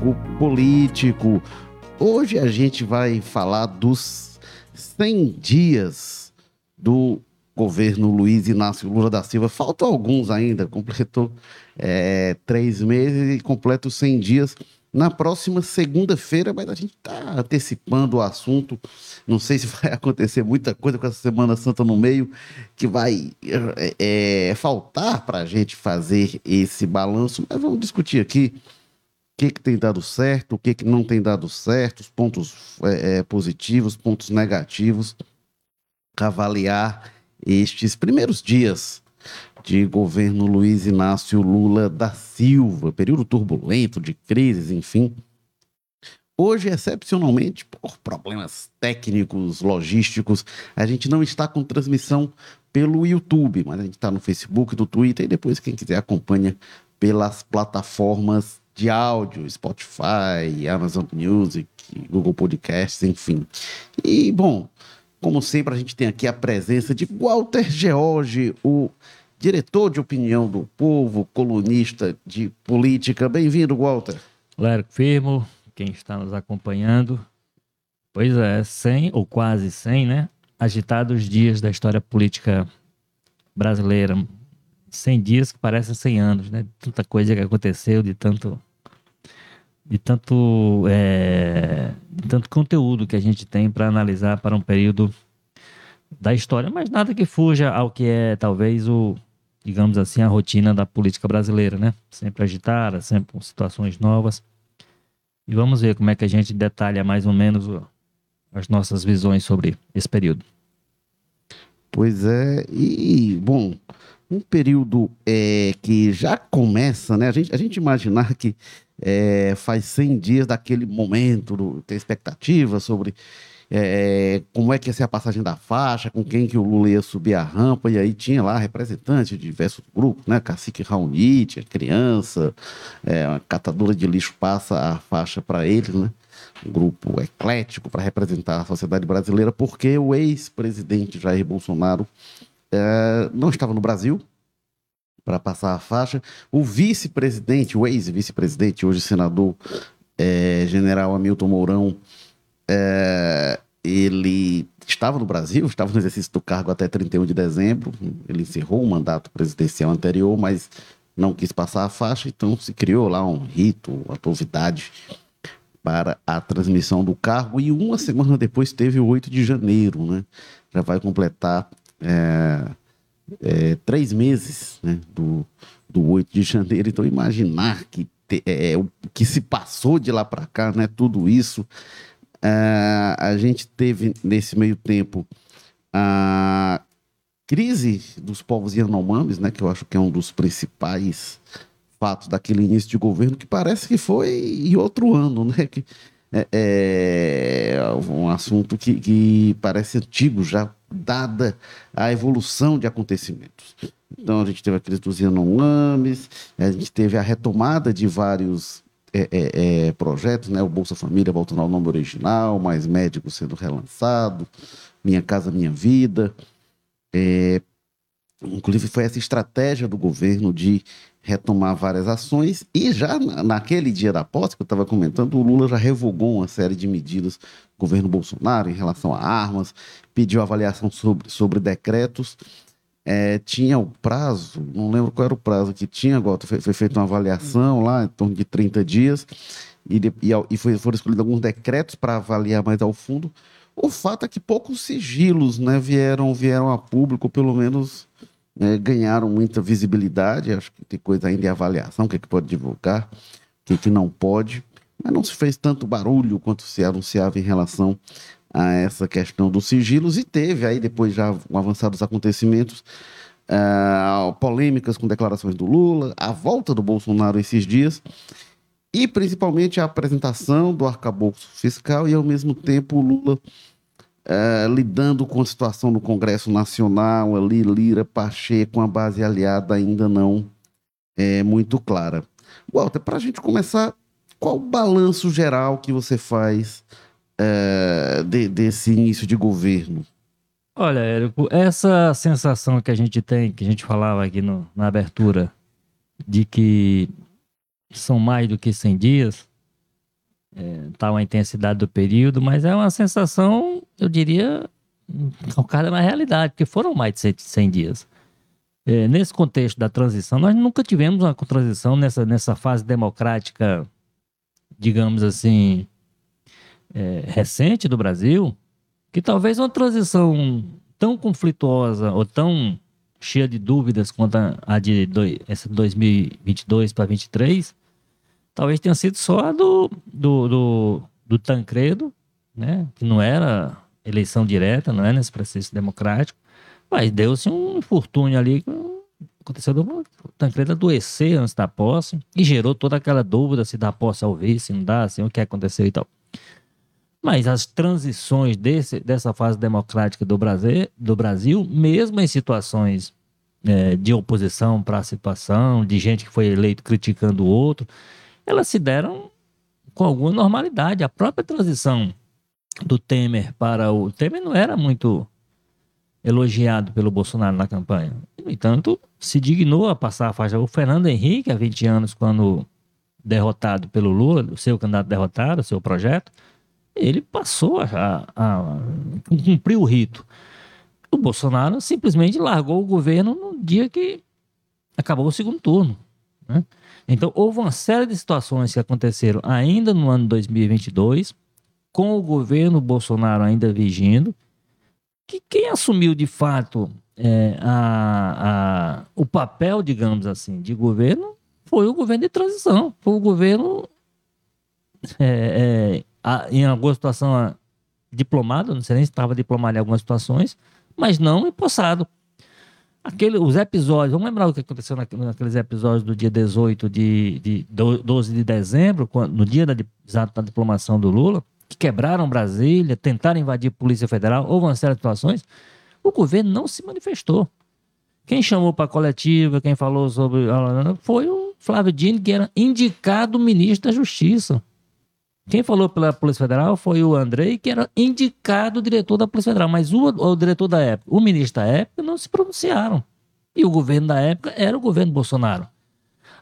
jogo político. Hoje a gente vai falar dos 100 dias do governo Luiz Inácio Lula da Silva. Faltam alguns ainda, completou é, três meses e completa os 100 dias na próxima segunda-feira, mas a gente está antecipando o assunto. Não sei se vai acontecer muita coisa com essa Semana Santa no meio, que vai é, é faltar para a gente fazer esse balanço, mas vamos discutir aqui que, que tem dado certo, o que, que não tem dado certo, os pontos é, é positivos, pontos negativos, avaliar estes primeiros dias de governo Luiz Inácio Lula da Silva, período turbulento de crises, enfim. Hoje, excepcionalmente, por problemas técnicos, logísticos, a gente não está com transmissão pelo YouTube, mas a gente está no Facebook, no Twitter, e depois, quem quiser, acompanha pelas plataformas de áudio, Spotify, Amazon Music, Google Podcasts, enfim. E, bom, como sempre, a gente tem aqui a presença de Walter George, o diretor de opinião do povo, colunista de política. Bem-vindo, Walter. Lérico Firmo, quem está nos acompanhando. Pois é, 100 ou quase 100, né? Agitados dias da história política brasileira. 100 dias que parecem 100 anos, né? Tanta coisa que aconteceu, de tanto de tanto, é, de tanto conteúdo que a gente tem para analisar para um período da história, mas nada que fuja ao que é talvez o, digamos assim, a rotina da política brasileira, né? Sempre agitada, sempre com situações novas. E vamos ver como é que a gente detalha mais ou menos o, as nossas visões sobre esse período. Pois é, e bom, um período é, que já começa, né? A gente, a gente imaginar que é, faz 100 dias daquele momento, do, ter expectativa sobre é, como é que ia ser a passagem da faixa, com quem que o Lula ia subir a rampa, e aí tinha lá representantes de diversos grupos, né? Cacique Raoni, tinha criança, é, uma catadora de lixo passa a faixa para eles, né? Um grupo eclético para representar a sociedade brasileira, porque o ex-presidente Jair Bolsonaro é, não estava no Brasil, para passar a faixa. O vice-presidente, o ex-vice-presidente, hoje senador é, general Hamilton Mourão, é, ele estava no Brasil, estava no exercício do cargo até 31 de dezembro. Ele encerrou o mandato presidencial anterior, mas não quis passar a faixa, então se criou lá um rito, uma novidade para a transmissão do cargo. E uma semana depois teve o 8 de janeiro, né? Já vai completar. É, é, três meses né, do, do 8 de janeiro. Então, imaginar que te, é, é o que se passou de lá para cá, né, tudo isso. É, a gente teve nesse meio tempo a crise dos povos Yanomamis, né, que eu acho que é um dos principais fatos daquele início de governo, que parece que foi em outro ano, né? Que, é, é um assunto que, que parece antigo já dada a evolução de acontecimentos. Então, a gente teve a crise dos Yanomamis, a gente teve a retomada de vários é, é, é, projetos, né? O Bolsa Família voltando ao nome original, Mais Médicos sendo relançado, Minha Casa Minha Vida. É, inclusive, foi essa estratégia do governo de retomar várias ações e já naquele dia da posse que eu estava comentando, o Lula já revogou uma série de medidas do governo Bolsonaro em relação a armas, pediu avaliação sobre, sobre decretos, é, tinha o prazo, não lembro qual era o prazo que tinha, agora foi, foi feita uma avaliação lá em torno de 30 dias e, de, e, e foi, foram escolhidos alguns decretos para avaliar mais ao fundo. O fato é que poucos sigilos né, vieram, vieram a público, pelo menos é, ganharam muita visibilidade. Acho que tem coisa ainda em avaliação, o que, é que pode divulgar, o que, é que não pode. Mas não se fez tanto barulho quanto se anunciava em relação a essa questão dos sigilos. E teve aí, depois já avançados acontecimentos, uh, polêmicas com declarações do Lula, a volta do Bolsonaro esses dias. E principalmente a apresentação do arcabouço fiscal e, ao mesmo tempo, o Lula é, lidando com a situação no Congresso Nacional, ali, Lira, Pacheco, a base aliada ainda não é muito clara. Walter, para a gente começar, qual o balanço geral que você faz é, de, desse início de governo? Olha, Érico, essa sensação que a gente tem, que a gente falava aqui no, na abertura, de que são mais do que 100 dias, é, tal a intensidade do período, mas é uma sensação, eu diria, calcada na realidade, porque foram mais de 100 dias. É, nesse contexto da transição, nós nunca tivemos uma transição nessa, nessa fase democrática, digamos assim, é, recente do Brasil, que talvez uma transição tão conflituosa ou tão cheia de dúvidas quanto a, de do, essa 2022 para 2023, talvez tenha sido só a do, do, do, do Tancredo, né? que não era eleição direta, não é nesse processo democrático, mas deu-se um infortúnio ali, aconteceu do Tancredo adoecer antes da posse e gerou toda aquela dúvida se dá posse ao vice, se não dá, assim, o que aconteceu e tal. Mas as transições desse, dessa fase democrática do Brasil, do Brasil mesmo em situações é, de oposição para a situação, de gente que foi eleito criticando o outro, elas se deram com alguma normalidade. A própria transição do Temer para o. Temer não era muito elogiado pelo Bolsonaro na campanha. No entanto, se dignou a passar a faixa. O Fernando Henrique, há 20 anos, quando derrotado pelo Lula, o seu candidato derrotado, o seu projeto, ele passou a, a, a cumprir o rito. O Bolsonaro simplesmente largou o governo no dia que acabou o segundo turno. Né? Então, houve uma série de situações que aconteceram ainda no ano 2022, com o governo Bolsonaro ainda vigindo, que quem assumiu de fato é, a, a, o papel, digamos assim, de governo foi o governo de transição, foi o governo é, é, a, em alguma situação diplomado, não sei nem se estava diplomado em algumas situações, mas não empossado. Aquele, os episódios, vamos lembrar o que aconteceu naqueles episódios do dia 18 de, de 12 de dezembro, quando, no dia da, da diplomação do Lula, que quebraram Brasília, tentaram invadir a Polícia Federal, houve uma série de situações, o governo não se manifestou. Quem chamou para a coletiva, quem falou sobre. foi o Flávio Dino, que era indicado ministro da Justiça. Quem falou pela Polícia Federal foi o Andrei, que era indicado diretor da Polícia Federal, mas o, o diretor da época, o ministro da época, não se pronunciaram. E o governo da época era o governo Bolsonaro.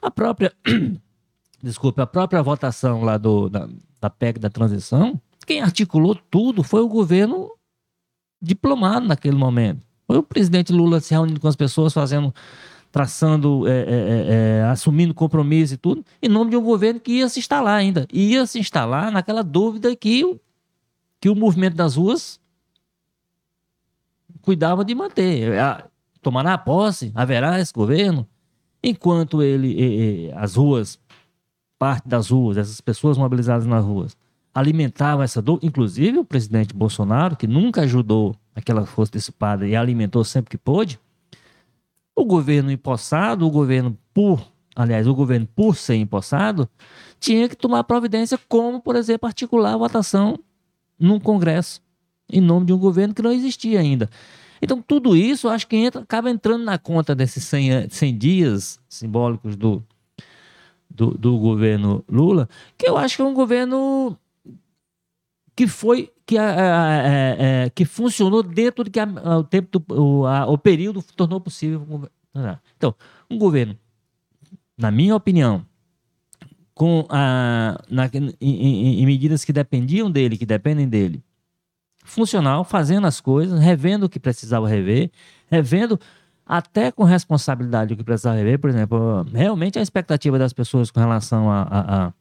A própria, desculpe, a própria votação lá do, da, da PEC da transição, quem articulou tudo foi o governo diplomado naquele momento. Foi o presidente Lula se reunindo com as pessoas, fazendo traçando, é, é, é, é, assumindo compromisso e tudo, em nome de um governo que ia se instalar ainda. Ia se instalar naquela dúvida que o, que o movimento das ruas cuidava de manter. Tomará a posse, haverá esse governo. Enquanto ele, as ruas, parte das ruas, essas pessoas mobilizadas nas ruas, alimentavam essa dúvida, inclusive o presidente Bolsonaro, que nunca ajudou aquela força dissipada e alimentou sempre que pôde, o governo empossado, o governo por, aliás, o governo por ser empossado, tinha que tomar providência, como, por exemplo, articular a votação num Congresso, em nome de um governo que não existia ainda. Então, tudo isso acho que entra, acaba entrando na conta desses 100, 100 dias simbólicos do, do, do, governo Lula, que eu acho que é um governo que foi que, a, a, a, que funcionou dentro do que o tempo do, o, o período tornou possível. Então, um governo, na minha opinião, com a, na, em, em, em medidas que dependiam dele, que dependem dele, funcional, fazendo as coisas, revendo o que precisava rever, revendo até com responsabilidade o que precisava rever. Por exemplo, realmente a expectativa das pessoas com relação a, a, a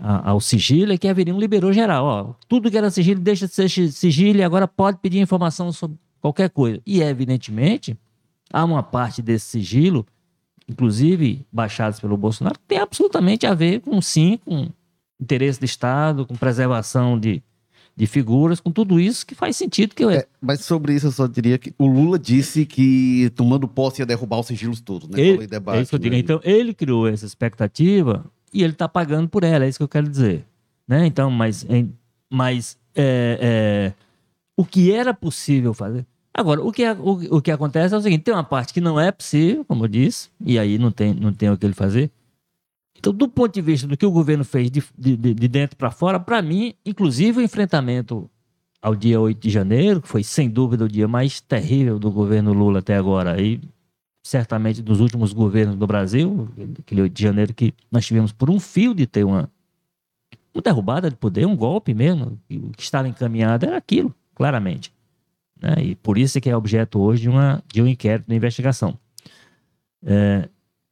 ao sigilo é que a Averium liberou geral. Ó, tudo que era sigilo deixa de ser sigilo e agora pode pedir informação sobre qualquer coisa. E, evidentemente, há uma parte desse sigilo, inclusive baixados pelo Bolsonaro, que tem absolutamente a ver com, sim, com interesse do Estado, com preservação de, de figuras, com tudo isso que faz sentido. que eu... É, Mas sobre isso eu só diria que o Lula disse que tomando posse ia derrubar os sigilos todos, né? Ele, debate, é isso que eu digo. Né? Então ele criou essa expectativa e ele está pagando por ela, é isso que eu quero dizer. Né? Então, mas, mas é, é, o que era possível fazer. Agora, o que, é, o, o que acontece é o seguinte: tem uma parte que não é possível, como eu disse, e aí não tem, não tem o que ele fazer. Então, do ponto de vista do que o governo fez de, de, de dentro para fora, para mim, inclusive o enfrentamento ao dia 8 de janeiro, que foi sem dúvida o dia mais terrível do governo Lula até agora, aí certamente dos últimos governos do Brasil, aquele 8 de janeiro que nós tivemos por um fio de ter uma, uma derrubada de poder, um golpe mesmo. O que estava encaminhado era aquilo, claramente. Né? E por isso é que é objeto hoje de, uma, de um inquérito de investigação. É,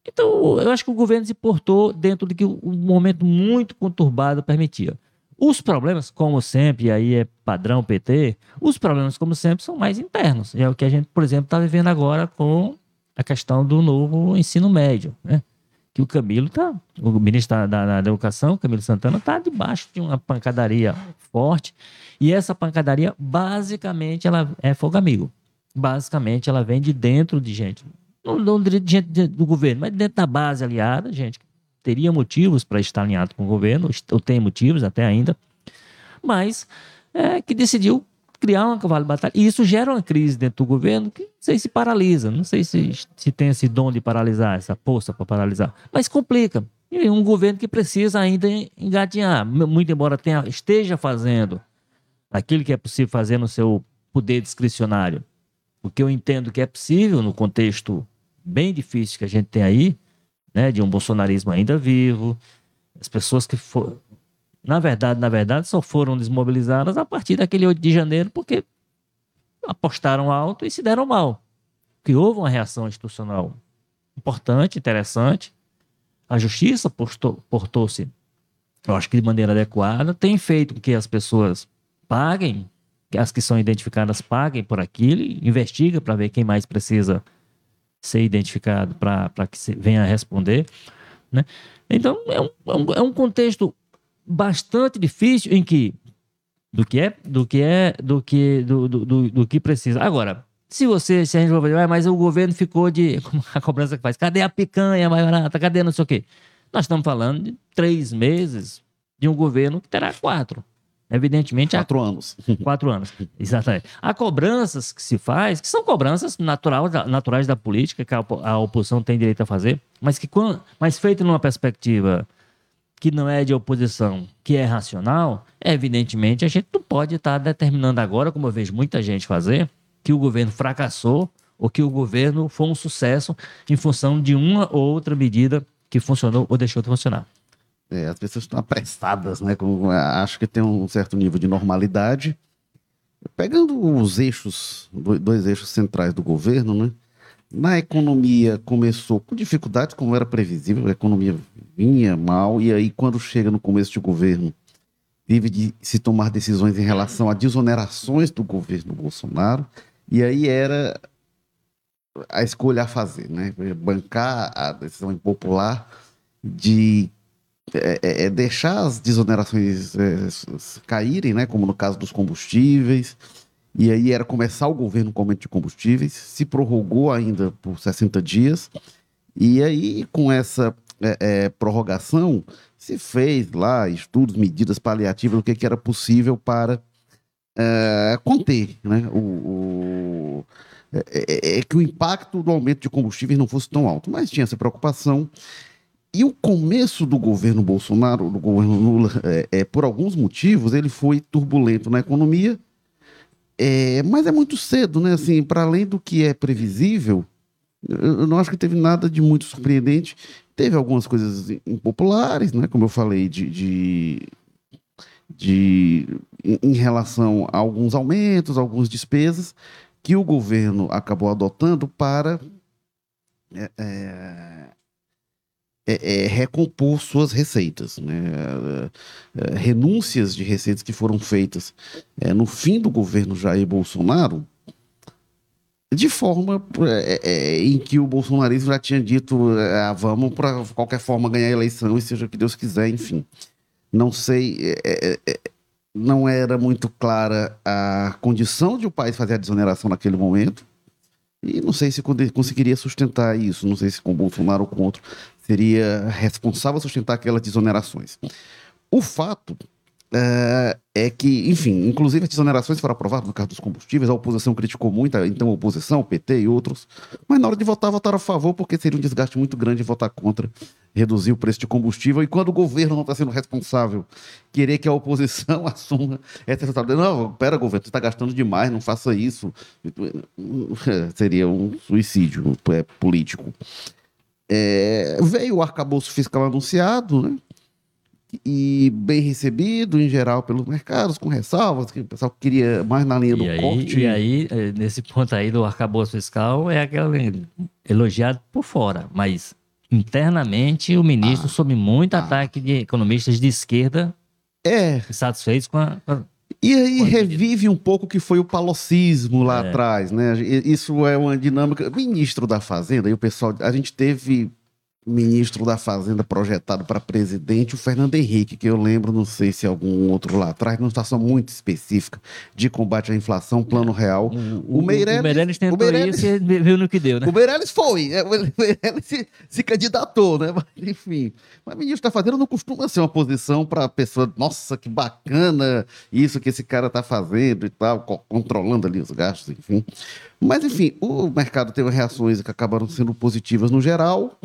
então, eu acho que o governo se portou dentro de que um momento muito conturbado permitia. Os problemas, como sempre, e aí é padrão PT, os problemas, como sempre, são mais internos. É o que a gente, por exemplo, está vivendo agora com a questão do novo ensino médio. Né? Que o Camilo está, o ministro da, da, da Educação, Camilo Santana, está debaixo de uma pancadaria forte. E essa pancadaria, basicamente, ela é fogo amigo. Basicamente, ela vem de dentro de gente não, de gente do governo, mas dentro da base aliada, gente teria motivos para estar alinhado com o governo, ou tem motivos até ainda, mas é, que decidiu criar uma cavalo de batalha. E isso gera uma crise dentro do governo que não sei se paralisa, não sei se, se tem esse dom de paralisar, essa força para paralisar, mas complica. E um governo que precisa ainda engatinhar, muito embora tenha, esteja fazendo aquilo que é possível fazer no seu poder discricionário, o que eu entendo que é possível no contexto bem difícil que a gente tem aí, né, de um bolsonarismo ainda vivo, as pessoas que foram, na verdade, na verdade, só foram desmobilizadas a partir daquele 8 de janeiro porque apostaram alto e se deram mal. Que houve uma reação institucional importante, interessante. A justiça portou-se, eu acho que de maneira adequada, tem feito com que as pessoas paguem que as que são identificadas paguem por aquilo, investiga para ver quem mais precisa ser identificado para que venha responder. Né? Então, é um, é, um, é um contexto bastante difícil em que do que é do que é do que do, do, do, do que precisa agora se você se a gente vai mas o governo ficou de a cobrança que faz cadê a picanha mais barata cadê não sei o quê nós estamos falando de três meses de um governo que terá quatro Evidentemente. Quatro anos. Quatro anos, exatamente. Há cobranças que se faz, que são cobranças natural, naturais da política, que a, oposição tem direito a fazer, mas que mas feito numa perspectiva que não é de oposição, que é racional, evidentemente a gente não pode estar determinando agora, como eu vejo muita gente fazer, que o governo fracassou ou que o governo foi um sucesso em função de uma ou outra medida que funcionou ou deixou de funcionar. É, as pessoas estão apressadas, né? Com, acho que tem um certo nível de normalidade. Pegando os eixos, dois eixos centrais do governo, né? Na economia começou com dificuldades, como era previsível, a economia vinha mal, e aí quando chega no começo de governo, teve de se tomar decisões em relação a desonerações do governo Bolsonaro, e aí era a escolha a fazer, né? Bancar a decisão impopular de é, é, é, deixar as desonerações é, caírem, né? Como no caso dos combustíveis. E aí era começar o governo com aumento de combustíveis, se prorrogou ainda por 60 dias. E aí, com essa é, é, prorrogação, se fez lá estudos, medidas paliativas, o que, que era possível para conter né? o, o é, que o impacto do aumento de combustíveis não fosse tão alto. Mas tinha essa preocupação. E o começo do governo Bolsonaro, do governo Lula, é, é, por alguns motivos, ele foi turbulento na economia, é, mas é muito cedo, né? Assim, para além do que é previsível, eu não acho que teve nada de muito surpreendente. Teve algumas coisas impopulares, né? Como eu falei, de, de, de em relação a alguns aumentos, algumas despesas que o governo acabou adotando para é, é é, é, recompor suas receitas. Né? É, é, renúncias de receitas que foram feitas é, no fim do governo Jair Bolsonaro, de forma em que o bolsonarismo já tinha dito: ah, vamos para qualquer forma ganhar a eleição e seja o que Deus quiser, enfim. Não sei. não era muito clara a condição de o país fazer a desoneração naquele momento. E não sei se conseguiria sustentar isso, não sei se com Bolsonaro ou com outro seria responsável sustentar aquelas desonerações. O fato é, é que, enfim, inclusive as desonerações foram aprovadas no caso dos combustíveis, a oposição criticou muito, então a oposição, o PT e outros, mas na hora de votar, votaram a favor, porque seria um desgaste muito grande votar contra, reduzir o preço de combustível, e quando o governo não está sendo responsável, querer que a oposição assuma essa responsabilidade. Não, pera, governo, você está gastando demais, não faça isso. Seria um suicídio é, político. É, veio o arcabouço fiscal anunciado, né? e bem recebido em geral pelos mercados, com ressalvas, que o pessoal queria mais na linha E do aí, corte. e aí, eh, nesse ponto aí do arcabouço fiscal, é aquele elogiado por fora, mas internamente o ministro sob muito ataque de economistas de esquerda É, satisfeitos com a, com a- E aí revive um pouco o que foi o palocismo lá É. atrás, né? Isso é uma dinâmica. Ministro da Fazenda, e o pessoal. A gente teve ministro da Fazenda projetado para presidente, o Fernando Henrique, que eu lembro, não sei se algum outro lá atrás, numa situação muito específica de combate à inflação, plano real. O, O Meirelles- o Meirelles tentou o Meirelles- isso e viu no que deu, né? O Meirelles foi, é, o Meirelles se, se candidatou, né? Mas, enfim. Mas ministro da Fazenda não costuma ser uma posição para pessoa, nossa, que bacana isso que esse cara tá fazendo e tal, co- controlando ali os gastos, enfim. Mas, enfim, o mercado teve reações que acabaram sendo positivas no geral.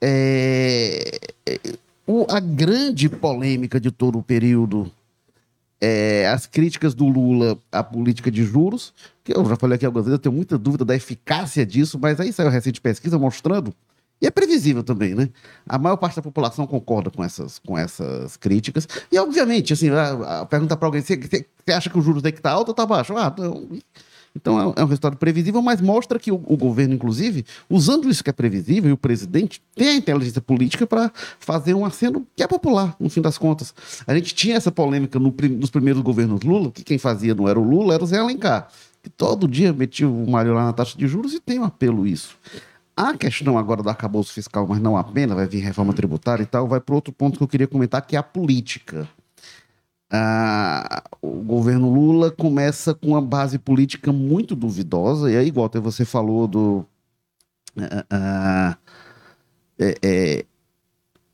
É, é, o- a grande polêmica de todo o período é as críticas do Lula à política de juros, que eu já falei aqui algumas vezes, eu tenho muita dúvida da eficácia disso, mas aí saiu recente pesquisa mostrando, e é previsível também, né? A maior parte da população concorda com essas, com essas críticas. E, obviamente, assim, a, a pergunta para alguém, você acha que o juros tem que estar alto ou está baixo? Ah, não. Então é, é um resultado previsível, mas mostra que o, o governo, inclusive, usando isso que é previsível, e o presidente tem a inteligência política para fazer um aceno que é popular, no fim das contas. A gente tinha essa polêmica no nos primeiros governos Lula, que quem fazia não era o Lula, era o Zé Alencar, que todo dia metia o Mário lá na taxa de juros e tem um apelo isso. A questão agora do arcabouço fiscal, mas não apenas, vai vir reforma tributária e tal, vai para outro ponto que eu queria comentar, que é a política. Ah, o governo Lula começa com uma base política muito duvidosa, e aí, até você falou do. ah, ah, é, é,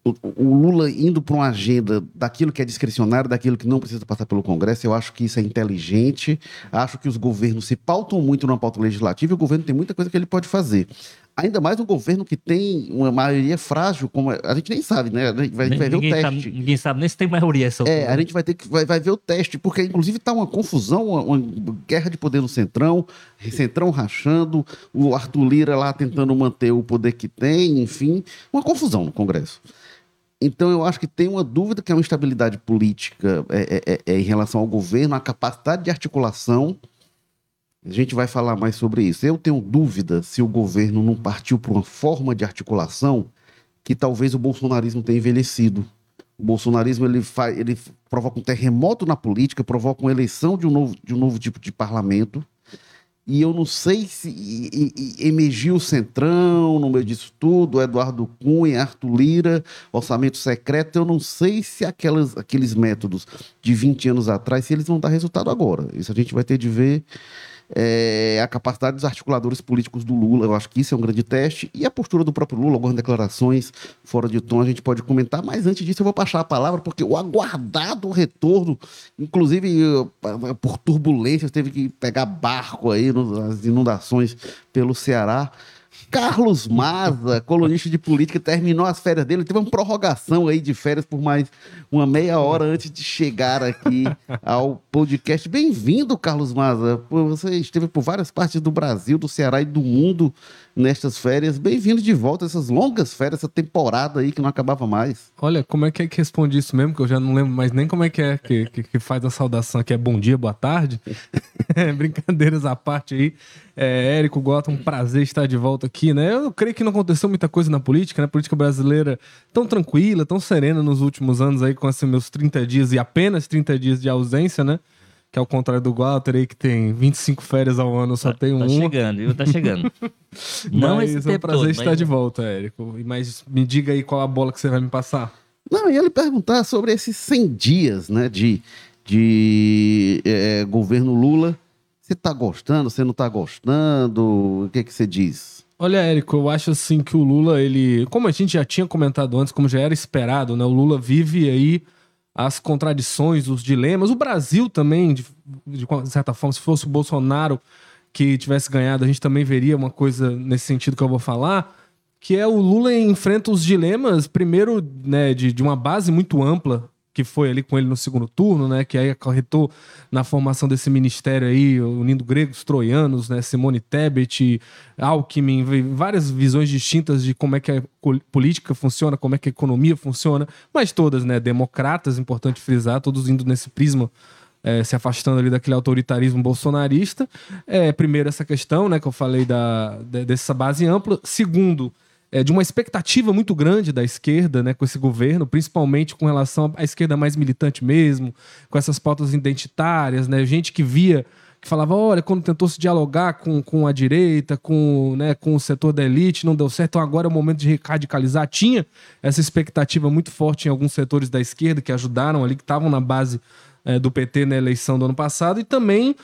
o, Lula indo para uma agenda daquilo que é discricionário, daquilo que não precisa passar pelo Congresso, eu acho que isso é inteligente. Acho que os governos se pautam muito na pauta legislativa e o governo tem muita coisa que ele pode fazer. Ainda mais um governo que tem uma maioria frágil, como é- a gente nem sabe, né? A gente vai, a gente vai ver o ninguém, teste. ninguém sabe nem se tem maioria essa É, altura. a gente vai ter que vai, vai ver o teste, porque inclusive está uma confusão, uma, uma guerra de poder no Centrão, Centrão rachando, o Arthur Lira lá tentando manter o poder que tem, enfim, uma confusão no Congresso. Então eu acho que tem uma dúvida que é uma instabilidade política é, é, é, é em relação ao governo, a capacidade de articulação. A gente vai falar mais sobre isso. Eu tenho dúvida se o governo não partiu para uma forma de articulação que talvez o bolsonarismo tenha envelhecido. O bolsonarismo ele, faz, ele provoca um terremoto na política, provoca uma eleição de um novo, de um novo tipo de parlamento. E eu não sei se emergiu o Centrão no meio disso tudo, Eduardo Cunha, Arthur Lira, orçamento secreto. Eu não sei se aquelas, aqueles métodos de 20 anos atrás, se eles vão dar resultado agora. Isso a gente vai ter de ver. É, a capacidade dos articuladores políticos do Lula, eu acho que isso é um grande teste, e a postura do próprio Lula, algumas declarações fora de tom a gente pode comentar, mas antes disso eu vou passar a palavra, porque o aguardado retorno, inclusive eh, por turbulências, teve que pegar barco aí nas inundações pelo Ceará. Carlos Maza, colunista de política, terminou as férias dele, teve uma prorrogação aí de férias por mais uma meia hora antes de chegar aqui ao podcast. Bem-vindo, Carlos Maza. Você esteve por várias partes do Brasil, do Ceará e do mundo nestas férias. Bem-vindo de volta essas longas férias, essa temporada aí que não acabava mais. Olha, como é que é que responde isso mesmo? Que eu já não lembro mais nem como é que é que, que, que faz a saudação aqui. É bom dia, boa tarde. Brincadeiras à parte aí. É, Érico Gota, um prazer estar de volta aqui, né? Eu creio que não aconteceu muita coisa na política, né? A política brasileira tão tranquila, tão serena nos últimos anos aí, com esses meus 30 dias e apenas 30 dias de ausência, né? Que ao contrário do Walter aí, que tem 25 férias ao ano, só tenho Tá uma. chegando, viu? Tá chegando. Não Mas esse é um prazer todo, estar mas- de volta, Érico. Mas me diga aí qual a bola que você vai me passar. Não, eu ia lhe perguntar sobre esses 100 dias né, de, de eh, governo Lula. Você está gostando, você não está gostando? O que, que você diz? Olha, Érico, eu acho assim que o Lula, ele. Como a gente já tinha comentado antes, como já era esperado, né? O Lula vive aí as contradições, os dilemas. O Brasil também, de, de certa forma, se fosse o Bolsonaro que tivesse ganhado, a gente também veria uma coisa nesse sentido que eu vou falar. Que é o Lula enfrenta os dilemas, primeiro, né, de, de uma base muito ampla que foi ali com ele no segundo turno, né? Que aí acarretou na formação desse ministério aí, unindo gregos, troianos, né? Simone Tebet, Alckmin, várias visões distintas de como é que a política funciona, como é que a economia funciona, mas todas, né? Democratas, importante frisar, todos indo nesse prisma é, se afastando ali daquele autoritarismo bolsonarista. É, primeiro, essa questão, né, que eu falei da, dessa base ampla. Segundo, é, de uma expectativa muito grande da esquerda, né, com esse governo, principalmente com relação à esquerda mais militante mesmo, com essas pautas identitárias, né, gente que via que falava, olha, quando tentou se dialogar com, com a direita, com, né, com o setor da elite, não deu certo, então agora é o momento de radicalizar. Tinha essa expectativa muito forte em alguns setores da esquerda que ajudaram ali, que estavam na base é, do PT na eleição do ano passado, e também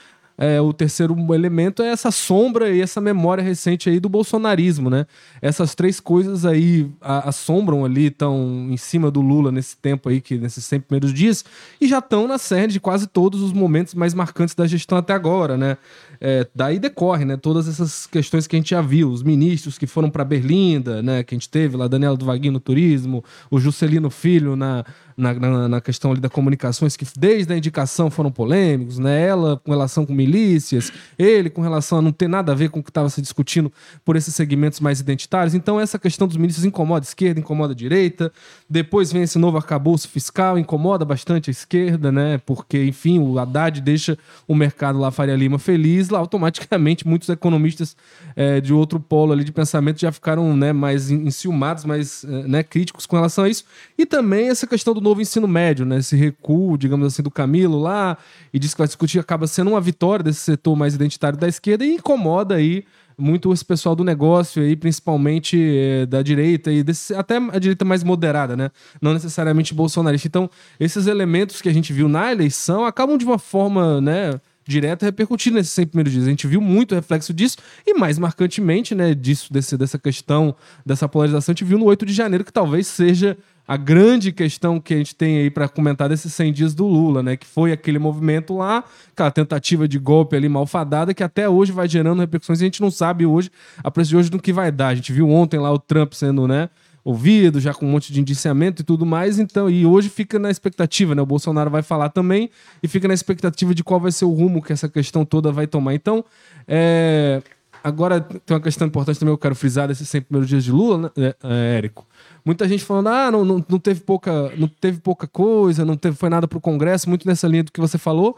é, o terceiro elemento é essa sombra e essa memória recente aí do bolsonarismo, né? Essas três coisas aí assombram ali, estão em cima do Lula nesse tempo aí, que nesses 100 primeiros dias, e já estão na série de quase todos os momentos mais marcantes da gestão até agora, né? É, daí decorre, né? Todas essas questões que a gente já viu, os ministros que foram para Berlinda, né? Que a gente teve lá, Daniela do Vaguinho no turismo, o Juscelino Filho na, na, na, na, questão ali da comunicações, que desde a indicação foram polêmicos, né? Ela com relação com milícias, ele com relação a não ter nada a ver com o que estava se discutindo por esses segmentos mais identitários. Então, essa questão dos milícias incomoda a esquerda, incomoda a direita. Depois vem esse novo arcabouço fiscal, incomoda bastante a esquerda, né? Porque, enfim, o Haddad deixa o mercado lá, Faria Lima, feliz. Lá, automaticamente, muitos economistas é, de outro polo ali de pensamento já ficaram né, mais enciumados, mais é, né, críticos com relação a isso. E também essa questão do novo ensino médio, né? Esse recuo, digamos assim, do Camilo lá, e diz que vai discutir, acaba sendo uma vitória desse setor mais identitário da esquerda e incomoda aí muito esse pessoal do negócio aí, principalmente é, da direita e desse, até a direita mais moderada, né? Não necessariamente bolsonarista. Então, esses elementos que a gente viu na eleição acabam de uma forma, né? Direta repercutindo nesses 100 primeiros dias. A gente viu muito reflexo disso e mais marcantemente, né, disso desse, dessa questão dessa polarização, a gente viu no 8 de janeiro que talvez seja a grande questão que a gente tem aí para comentar desses 100 dias do Lula, né? Que foi aquele movimento lá, aquela tentativa de golpe ali malfadada, que até hoje vai gerando repercussões e a gente não sabe hoje, a preço de hoje, do que vai dar. A gente viu ontem lá o Trump sendo, né? Ouvido, já com um monte de indiciamento e tudo mais. Então, e hoje fica na expectativa, né? O Bolsonaro vai falar também e fica na expectativa de qual vai ser o rumo que essa questão toda vai tomar. Então, é... agora tem uma questão importante também que eu quero frisar desses 100 primeiros dias de Lula, né, é, é, Érico? Muita gente falando, ah, não, não, não, teve, pouca, não teve pouca coisa, não teve, foi nada para o Congresso, muito nessa linha do que você falou.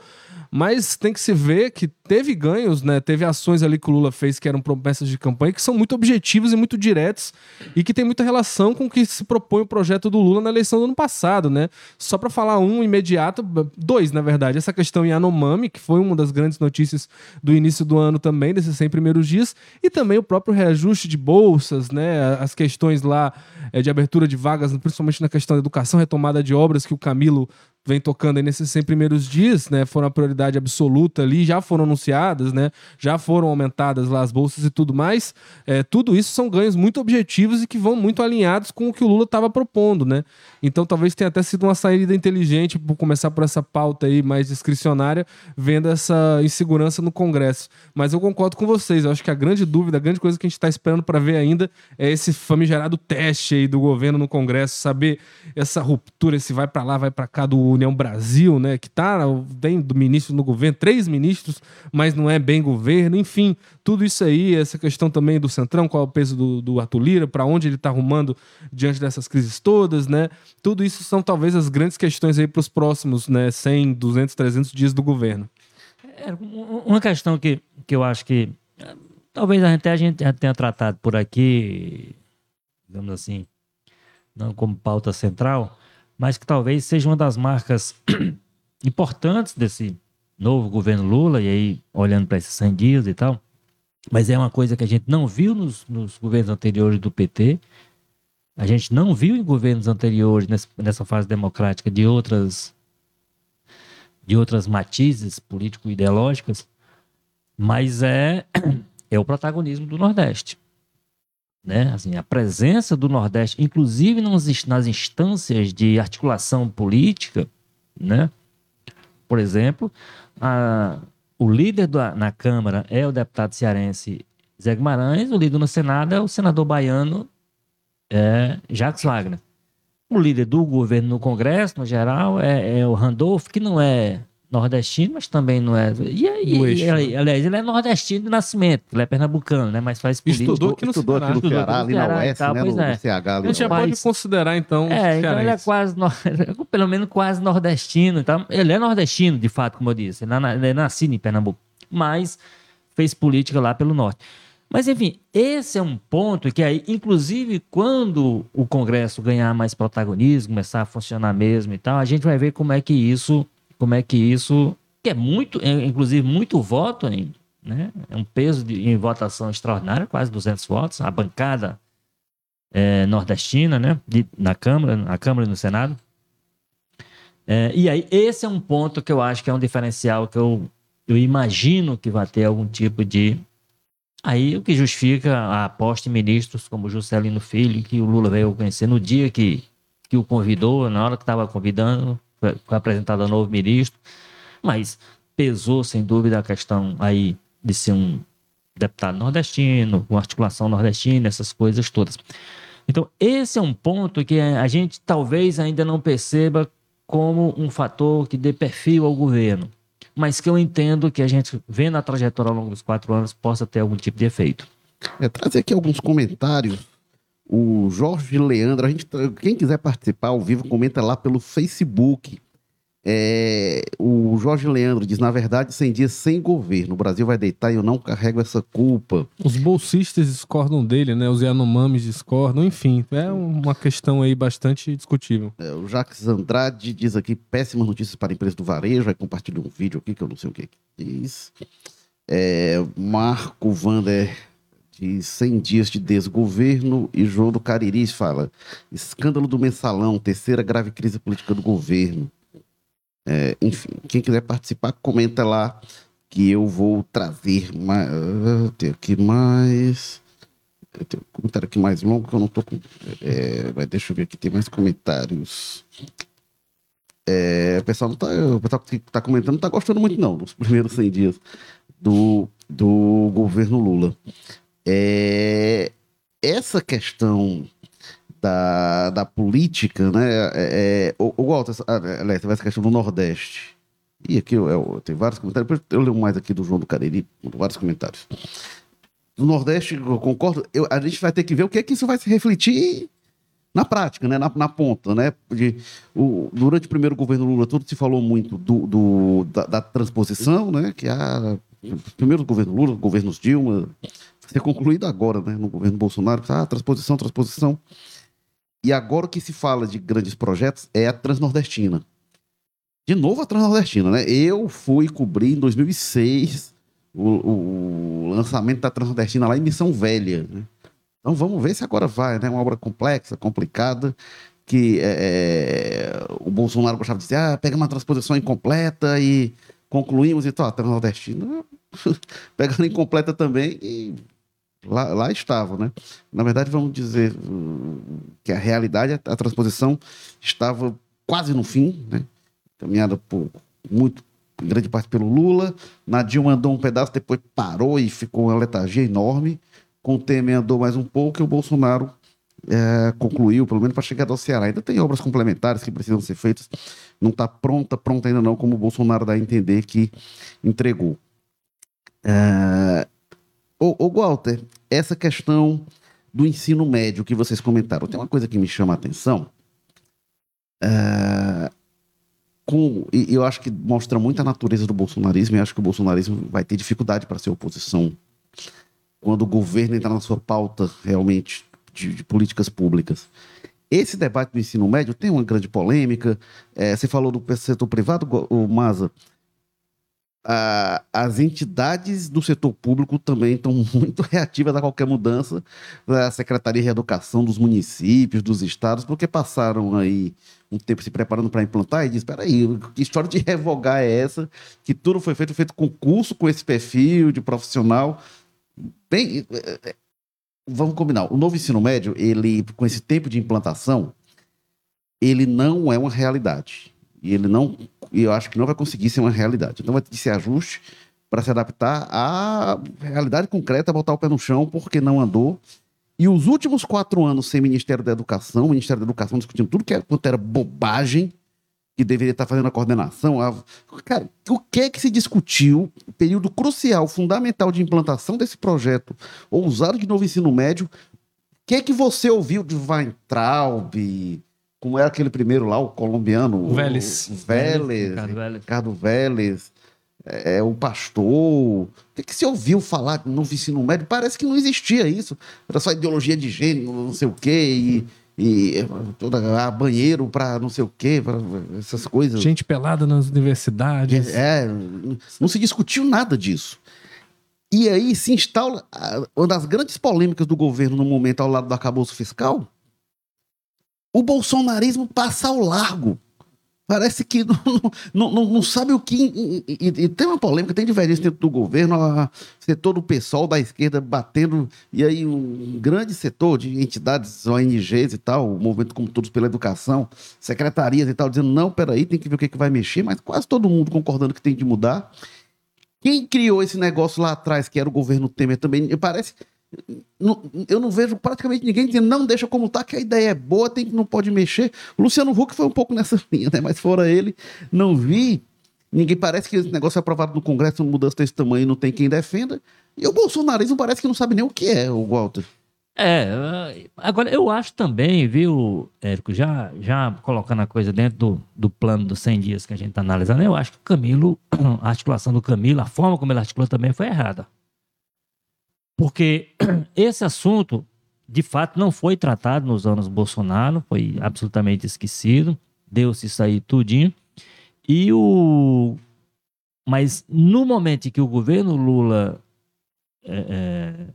Mas tem que se ver que teve ganhos, né? Teve ações ali que o Lula fez que eram promessas de campanha que são muito objetivos e muito diretos e que tem muita relação com o que se propõe o projeto do Lula na eleição do ano passado, né? Só para falar um imediato, dois, na verdade. Essa questão Yanomami, que foi uma das grandes notícias do início do ano também, desses 100 primeiros dias, e também o próprio reajuste de bolsas, né? As questões lá é, abertura de vagas, principalmente na questão da educação, retomada de obras que o Camilo vem tocando aí nesses 100 primeiros dias, né? Foram a prioridade absoluta ali, já foram anunciadas, né? Já foram aumentadas lá as bolsas e tudo mais. É, tudo isso são ganhos muito objetivos e que vão muito alinhados com o que o Lula estava propondo, né? Então talvez tenha até sido uma saída inteligente por começar por essa pauta aí mais discricionária, vendo essa insegurança no Congresso. Mas eu concordo com vocês, eu acho que a grande dúvida, a grande coisa que a gente está esperando para ver ainda é esse famigerado teste aí do governo no Congresso, saber essa ruptura, se vai para lá, vai para cá do União Brasil, né? Que tá bem do ministro no governo, três ministros, mas não é bem governo, enfim, tudo isso aí, essa questão também do Centrão, qual é o peso do, do Arthur Lira, para onde ele está arrumando diante dessas crises todas, né? Tudo isso são talvez as grandes questões aí para os próximos, né, 100, 200, 300 dias do governo. É, uma questão que, que eu acho que talvez até a gente tenha tratado por aqui, digamos assim, não como pauta central, mas que talvez seja uma das marcas importantes desse novo governo Lula, e aí olhando para esses 100 dias e tal, mas é uma coisa que a gente não viu nos, nos governos anteriores do PT, a gente não viu em governos anteriores, nessa, fase democrática, de outras, de outras matizes político-ideológicas, mas é, é o protagonismo do Nordeste né? Assim, a presença do Nordeste, inclusive nas, instâncias de articulação política, né? Por exemplo, a, o líder da, na Câmara é o deputado cearense Zé Guimarães, o líder no Senado é o senador baiano é, Jacques Wagner. O líder do governo no Congresso, no geral, é, é o Randolph, que não é nordestino, mas também não é. E, e, Do e, eixo, ele- aliás, ele é nordestino de nascimento, ele é pernambucano, né? Mas faz política. Estudou aqui no Estudou aqui Ceará. no Estudou Ceará, aqui no ali na Ceará e Oeste, tal, né? pois No, é. no CH ali. A gente já pode Mas- considerar, então, É, então ele é quase, nor- pelo menos quase nordestino. Então, ele é nordestino, de fato, como eu disse. Ele é ele é nascido em Pernambuco, mas fez política lá pelo norte. Mas, enfim, esse é um ponto que aí, inclusive, quando o Congresso ganhar mais protagonismo, começar a funcionar mesmo e tal, a gente vai ver como é que isso, como é que isso, que é muito, é, inclusive, muito voto, hein, né? É um peso de, em votação extraordinário, quase 200 votos. A bancada é, nordestina, né? de- na Câmara, na Câmara e no Senado. É, e aí, esse é um ponto que eu acho que é um diferencial que eu, eu imagino que vai ter algum tipo de. Aí, o que justifica a aposta em ministros como Juscelino Filho, que o Lula veio conhecer no dia que, que o convidou, na hora que estava convidando, foi, apresentado a novo ministro. Mas pesou, sem dúvida, a questão aí de ser um deputado nordestino, com articulação nordestina, essas coisas todas. Então, esse é um ponto que a gente talvez ainda não perceba como um fator que dê perfil ao governo, mas que eu entendo que a gente, vendo a trajetória ao longo dos quatro anos, possa ter algum tipo de efeito. É, trazer aqui alguns comentários. O Jorge Leandro, a gente, quem quiser participar ao vivo, comenta lá pelo Facebook. É, o Jorge Leandro diz: na verdade, 100 dias sem governo. O Brasil vai deitar e eu não carrego essa culpa. Os bolsistas discordam dele, né? Os Yanomamis discordam, enfim. É uma questão aí bastante discutível. É, o Jacques Andrade diz aqui: péssimas notícias para a empresa do varejo. Aí compartilha um vídeo aqui que eu não sei o que, que diz. É, Marco Vander diz 100 dias de desgoverno. E João do Cariris fala: escândalo do mensalão, terceira grave crise política do governo. É, enfim, quem quiser participar, comenta lá que eu vou trazer mais. Tem aqui mais. Tenho um comentário aqui mais longo que eu não tô com. É, mas deixa eu ver aqui, tem mais comentários. É, o pessoal não tá. O pessoal que tá comentando não tá gostando muito, não, dos primeiros 100 dias do, do governo Lula. É, essa questão da, da política, né? É, é, o, Walter, ah, aliás, teve essa questão do Nordeste. E aqui eu, eu, vários comentários, eu leio mais aqui do João do Cariri, vários comentários. Do Nordeste, eu concordo, eu- a gente vai ter que ver o que é que isso vai se refletir na prática, né? na, na ponta. Né? De, o, durante o primeiro governo Lula, tudo se falou muito do, do- da, da transposição, né? que a, primeiro governo Lula, governos Dilma, ser concluído agora, né? no governo Bolsonaro, ah, transposição, transposição. E agora o que se fala de grandes projetos é a Transnordestina. De novo a Transnordestina, né? Eu fui cobrir em 2006 o, o- o lançamento da Transnordestina lá em Missão Velha, né? Então vamos ver se agora vai, né? Uma obra complexa, complicada, que é, é, o Bolsonaro gostava de dizer, ah, pega uma transposição incompleta e concluímos, então, a Transnordestina pegando incompleta também e lá, lá estava, né? Na verdade, vamos dizer hum, que a realidade, a, transposição estava quase no fim, né? Caminhada por muito, em grande parte pelo Lula. Na Dilma andou um pedaço, depois parou e ficou uma letargia enorme. Com o Temer andou mais um pouco e o Bolsonaro é, concluiu, pelo menos para chegar ao Ceará. Ainda tem obras complementares que precisam ser feitas. Não está pronta, pronta ainda não, como o Bolsonaro dá a entender que entregou. É, Ô, ô Walter, essa questão do ensino médio que vocês comentaram, tem uma coisa que me chama a atenção. Com, e eu acho que mostra muito a natureza do bolsonarismo, e acho que o bolsonarismo vai ter dificuldade para ser oposição quando o governo entrar na sua pauta realmente de, de políticas públicas. Esse debate do ensino médio tem uma grande polêmica. É, você falou do setor privado, o Maza. As entidades do setor público também estão muito reativas a qualquer mudança. A Secretaria de Educação dos municípios, dos estados, porque passaram aí um tempo se preparando para implantar e diz: espera aí, que história de revogar é essa? Que tudo foi feito, feito concurso com esse perfil de profissional. Bem, é, é, vamos combinar. O novo ensino médio, ele, com esse tempo de implantação, ele não é uma realidade. E ele não, e eu acho que não vai conseguir ser uma realidade. Então vai ter que ser ajuste para se adaptar à realidade concreta, botar o pé no chão, porque não andou. E os últimos quatro anos sem Ministério da Educação, Ministério da Educação discutindo tudo que era, quanto era bobagem, que deveria estar fazendo a coordenação. A... Cara, o que é que se discutiu? Período crucial, fundamental de implantação desse projeto ousado de novo ensino médio. O que é que você ouviu de Weintraub? Como era aquele primeiro lá, o colombiano? O Vélez. O Vélez. Ricardo Vélez. Ricardo Vélez. É, o pastor. O que, que se ouviu falar novo ensino médio? Parece que não existia isso. Era só ideologia de gênero, não sei o quê. E e toda a banheiro para não sei o quê, para essas coisas. Gente pelada nas universidades. É, não se discutiu nada disso. E aí se instala uma das grandes polêmicas do governo no momento ao lado do acabouço fiscal. O bolsonarismo passa ao largo. Parece que não, não, não, não sabe o que. E, e, e, tem uma polêmica, tem divergência dentro do governo, a, setor do pessoal da esquerda batendo, e aí um grande setor de entidades, ONGs e tal, movimento como todos pela educação, secretarias e tal, dizendo: não, peraí, tem que ver o que, que vai mexer, mas quase todo mundo concordando que tem que mudar. Quem criou esse negócio lá atrás, que era o governo Temer também, parece eu não vejo praticamente ninguém dizendo não deixa como tá, que a ideia é boa, tem que não pode mexer. O Luciano Huck foi um pouco nessa linha, né? Mas fora ele, não vi. Ninguém parece que esse negócio é aprovado no Congresso, mudança desse tamanho, não tem quem defenda. E o bolsonarismo parece que não sabe nem o que é, o Walter. É, agora eu acho também, viu, Érico, já, já colocando a coisa dentro do, do plano dos 100 dias que a gente está analisando, eu acho que o Camilo, a articulação do Camilo, a forma como ele articulou também foi errada. Porque esse assunto, de fato, não foi tratado nos anos Bolsonaro, foi absolutamente esquecido, deu-se isso aí tudinho. E o. Mas no momento que o governo Lula. É, é,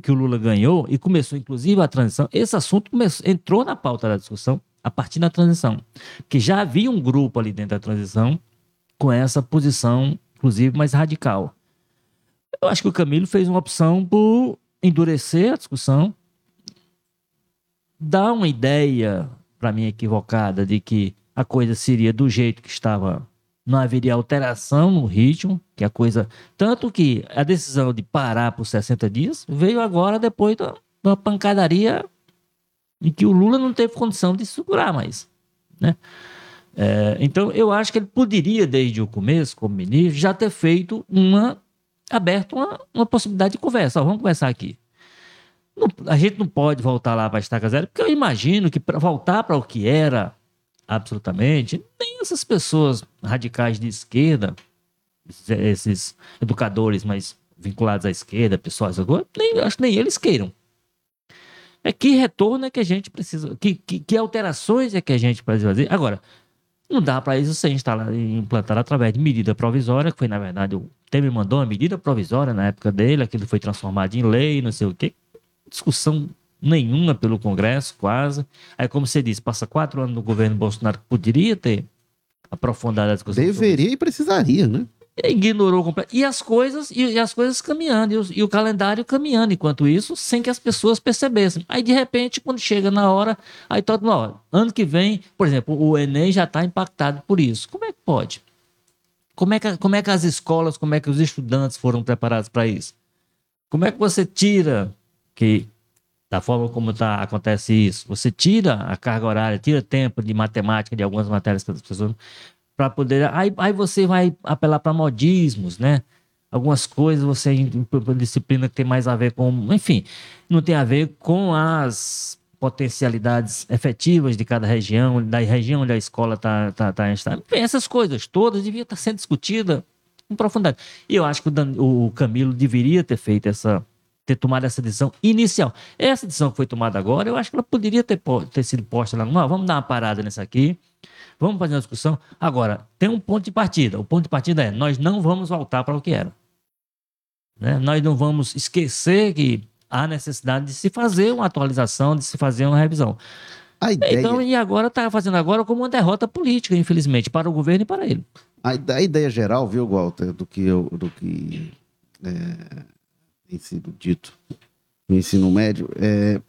que o Lula ganhou e começou, inclusive, a transição, esse assunto começou, entrou na pauta da discussão a partir da transição. Que já havia um grupo ali dentro da transição com essa posição, inclusive, mais radical. Eu acho que o Camilo fez uma opção por endurecer a discussão, dar uma ideia, para mim equivocada, de que a coisa seria do jeito que estava, não haveria alteração no ritmo, que a coisa. Tanto que a decisão de parar por 60 dias veio agora depois de uma pancadaria em que o Lula não teve condição de segurar mais. Né? É, então, eu acho que ele poderia, desde o começo, como ministro, já ter feito uma aberto uma, uma possibilidade de conversa. Ó, vamos conversar aqui. Não, a gente não pode voltar lá para a estaca zero, porque eu imagino que para voltar para o que era absolutamente, nem essas pessoas radicais de esquerda, esses educadores mais vinculados à esquerda, pessoas agora, nem, acho que nem eles queiram. É que retorno é que a gente precisa, que, que, que alterações é que a gente precisa fazer. Agora, não dá para isso ser instalado e implantado através de medida provisória, que foi, na verdade, o Temer mandou uma medida provisória na época dele, aquilo foi transformado em lei, não sei o quê. Discussão nenhuma pelo Congresso, quase. Aí, como você disse, passa quatro anos no governo Bolsonaro que poderia ter aprofundado a discussão. Deveria e precisaria, né? Ignorou completamente. E as coisas, e, as coisas caminhando, e o, e o, calendário caminhando enquanto isso, sem que as pessoas percebessem. Aí, de repente, quando chega na hora, aí todo mundo, ano que vem, por exemplo, o Enem já está impactado por isso. Como é que pode? Como é que, como é que as escolas, como é que os estudantes foram preparados para isso? Como é que você tira que da forma como tá, acontece isso, você tira a carga horária, tira tempo de matemática de algumas matérias que as pessoas para poder. Aí, aí você vai apelar para modismos, né? Algumas coisas você disciplina que tem mais a ver com, enfim, não tem a ver com as potencialidades efetivas de cada região, da região onde a escola está tá, tá, tá Essas coisas todas deviam estar sendo discutidas com profundidade. E eu acho que o, o Camilo deveria ter feito essa, ter tomado essa decisão inicial. Essa decisão que foi tomada agora, eu acho que ela poderia ter, ter sido posta lá. Não, vamos dar uma parada nessa aqui. Vamos fazer uma discussão. Agora, tem um ponto de partida. O ponto de partida é: nós não vamos voltar para o que era. Né? Nós não vamos esquecer que há necessidade de se fazer uma atualização, de se fazer uma revisão. Ideia... Então, e agora está fazendo agora como uma derrota política, infelizmente, para o governo e para ele. A, a ideia geral, viu, Walter, do que, eu, do que é, tem sido dito no ensino médio, é,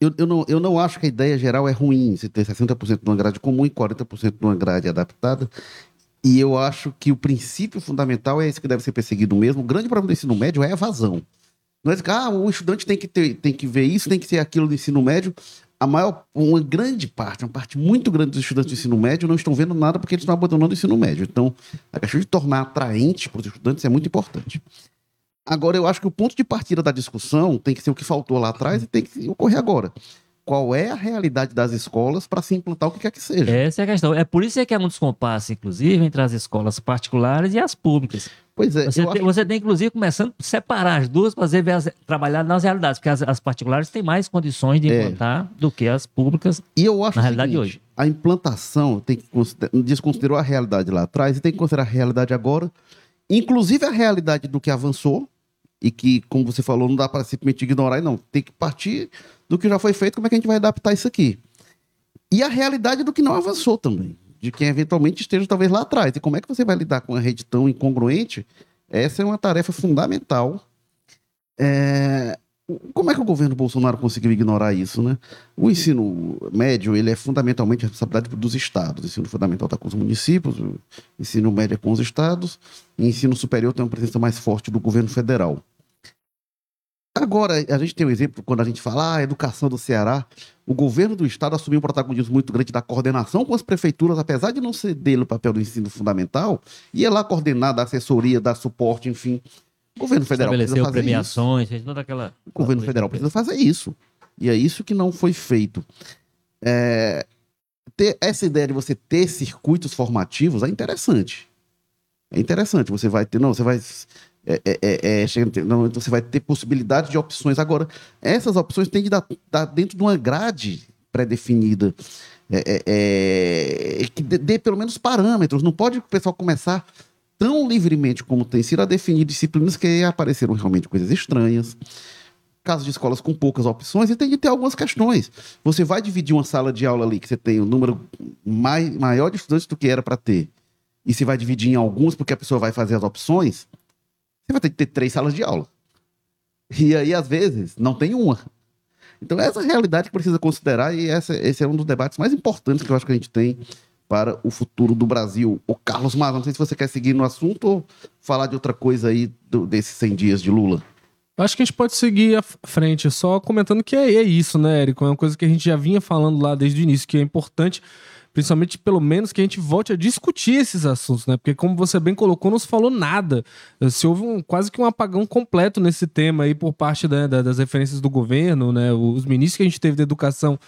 eu, eu, não, eu não acho que a ideia geral é ruim, você ter 60% numa grade comum e 40% numa grade adaptada. E eu acho que o princípio fundamental é esse que deve ser perseguido mesmo. O grande problema do ensino médio é a evasão. Não é que ah, o estudante tem que, ter, tem que ver isso, tem que ter aquilo do ensino médio. A maior, uma grande parte, uma parte muito grande dos estudantes do ensino médio não estão vendo nada porque eles estão abandonando o ensino médio. Então, a questão de tornar atraente para os estudantes é muito importante. Agora, eu acho que o ponto de partida da discussão tem que ser o que faltou lá atrás e tem que ocorrer agora qual é a realidade das escolas para se implantar o que quer que seja. Essa é a questão. É por isso que há um descompasso, inclusive, entre as escolas particulares e as públicas. Pois é. Você, tem, acho... você tem, inclusive, começando a separar as duas para trabalhar nas realidades, porque as, as, particulares têm mais condições de é. implantar é. do que as públicas e eu acho na realidade seguinte, de hoje. A implantação tem que desconsiderou a realidade lá atrás e tem que considerar a realidade agora, inclusive a realidade do que avançou, e que, como você falou, não dá para simplesmente ignorar, não. Tem que partir do que já foi feito, como é que a gente vai adaptar isso aqui. E a realidade do que não avançou também, de quem eventualmente esteja talvez lá atrás. E como é que você vai lidar com uma rede tão incongruente? Essa é uma tarefa fundamental. É... Como é que o governo Bolsonaro conseguiu ignorar isso, né? O ensino médio, ele é fundamentalmente a responsabilidade dos estados. O ensino fundamental está com os municípios, o ensino médio é com os estados, e ensino superior tem uma presença mais forte do governo federal. Agora, a gente tem um exemplo, quando a gente fala ah, educação do Ceará, o governo do estado assumiu um protagonismo muito grande da coordenação com as prefeituras, apesar de não ser dele o papel do ensino fundamental, ia lá coordenar, dar assessoria, dar suporte, enfim. O governo federal precisa fazer premiações, isso. toda aquela... O governo federal precisa fazer isso. E é isso que não foi feito. É... Ter essa ideia de você ter circuitos formativos é interessante. É interessante. Você vai ter, não, você vai é, é, é, é então você vai ter possibilidade de opções. Agora, essas opções têm que dar, dar dentro de uma grade pré-definida. É, é, que dê, dê, pelo menos parâmetros. Não pode o pessoal começar tão livremente como tem sido a definir disciplinas que apareceram realmente coisas estranhas. Casos de escolas com poucas opções, e tem que ter algumas questões. Você vai dividir uma sala de aula ali que você tem um número mai, maior de estudantes do que era para ter, e você vai dividir em alguns porque a pessoa vai fazer as opções você vai ter que ter três salas de aula. E aí, às vezes, não tem uma. Então, essa é a realidade que precisa considerar, e essa, esse é um dos debates mais importantes que eu acho que a gente tem para o futuro do Brasil. O Carlos Mas, não sei se você quer seguir no assunto ou falar de outra coisa aí do, desses 100 dias de Lula. Acho que a gente pode seguir à frente, só comentando que é, é isso, né, Érico? É uma coisa que a gente já vinha falando lá desde o início, que é importante principalmente pelo menos que a gente volte a discutir esses assuntos, né? Porque como você bem colocou, não se falou nada. Se houve um, quase que um apagão completo nesse tema aí por parte né, das referências do governo, né? Os ministros que a gente teve da educação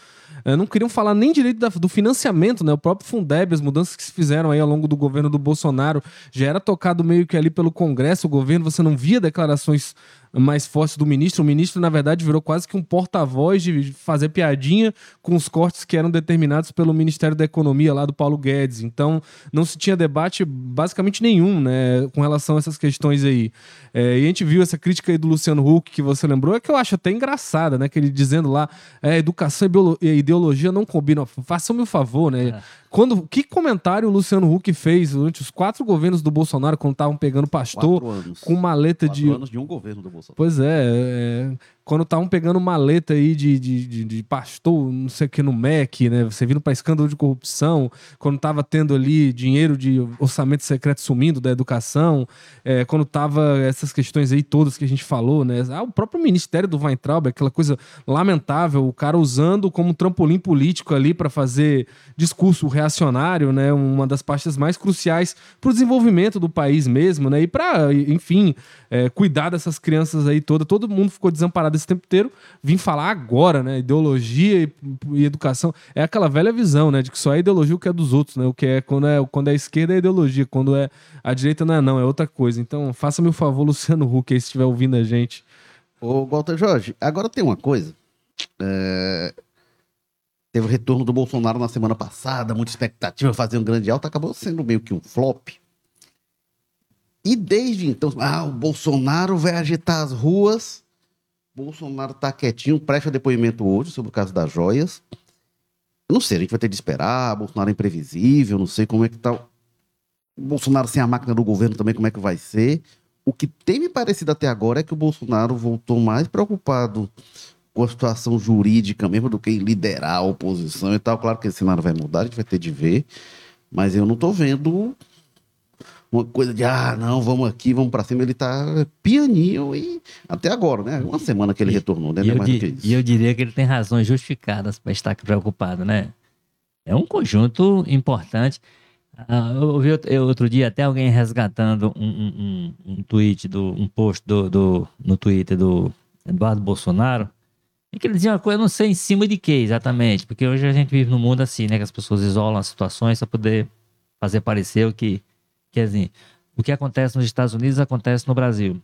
eh, não queriam falar nem direito da, do financiamento, né? O próprio Fundeb, as mudanças que se fizeram aí ao longo do governo do Bolsonaro, já era tocado meio que ali pelo Congresso, o governo, você não via declarações mais fortes do ministro. O ministro, na verdade, virou quase que um porta-voz de fazer piadinha com os cortes que eram determinados pelo Ministério da Economia lá do Paulo Guedes. Então, não se tinha debate basicamente nenhum, né, com relação a essas questões aí. É, e a gente viu essa crítica aí do Luciano Huck que você lembrou, é que eu acho até engraçada, né, que ele dizendo lá, é, educação e ideologia não combinam. Façam-me o favor, né? É. Quando, que comentário o Luciano Huck fez durante os quatro governos do Bolsonaro, quando estavam pegando pastor com maleta quatro de. anos de um governo do Bolsonaro. Pois é, é quando estavam pegando maleta aí de, de, de, de, pastor, não sei o que, no MEC, né? Você vindo para escândalo de corrupção, quando tava tendo ali dinheiro de orçamento secreto sumindo da educação, é, quando tava essas questões aí todas que a gente falou, né? Ah, o próprio Ministério do Weintraub, aquela coisa lamentável, o cara usando como trampolim político ali para fazer discurso reacionário, né? Uma das pastas mais cruciais para o desenvolvimento do país mesmo, né? E para, enfim, é, cuidar dessas crianças aí toda. Todo mundo ficou desamparado esse tempo inteiro, vim falar agora, né? Ideologia e, e, educação. É aquela velha visão, né? De que só é ideologia o que é dos outros, né? O que é quando é, quando é esquerda é ideologia, quando é a direita não é não, é outra coisa. Então, faça-me o favor, Luciano Huck, aí, se estiver ouvindo a gente. Ô, Walter Jorge, agora tem uma coisa. É... Teve o retorno do Bolsonaro na semana passada, muita expectativa, fazer um grande alto, acabou sendo meio que um flop. E desde então, ah, o Bolsonaro vai agitar as ruas Bolsonaro tá quietinho, presta depoimento hoje sobre o caso das joias. não sei, a gente vai ter de esperar, Bolsonaro é imprevisível, não sei como é que tá. Bolsonaro sem a máquina do governo também, como é que vai ser. O que tem me parecido até agora é que o Bolsonaro voltou mais preocupado com a situação jurídica mesmo do que em liderar a oposição e tal. Claro que esse cenário vai mudar, a gente vai ter de ver. Mas eu não tô vendo uma coisa de, ah, não, vamos aqui, vamos para cima. Ele tá pianinho e até agora, né? Uma semana que ele retornou, né? E eu, di- e eu diria que ele tem razões justificadas para estar preocupado, né? É um conjunto importante. Ah, eu ouvi out- eu outro dia até alguém resgatando um, um, um, um tweet, do, um post do, do, no Twitter do Eduardo Bolsonaro, em que ele dizia uma coisa, eu não sei em cima de que exatamente, porque hoje a gente vive num mundo assim, né? Que as pessoas isolam as situações para poder fazer parecer o que, que assim, o que acontece nos Estados Unidos acontece no Brasil.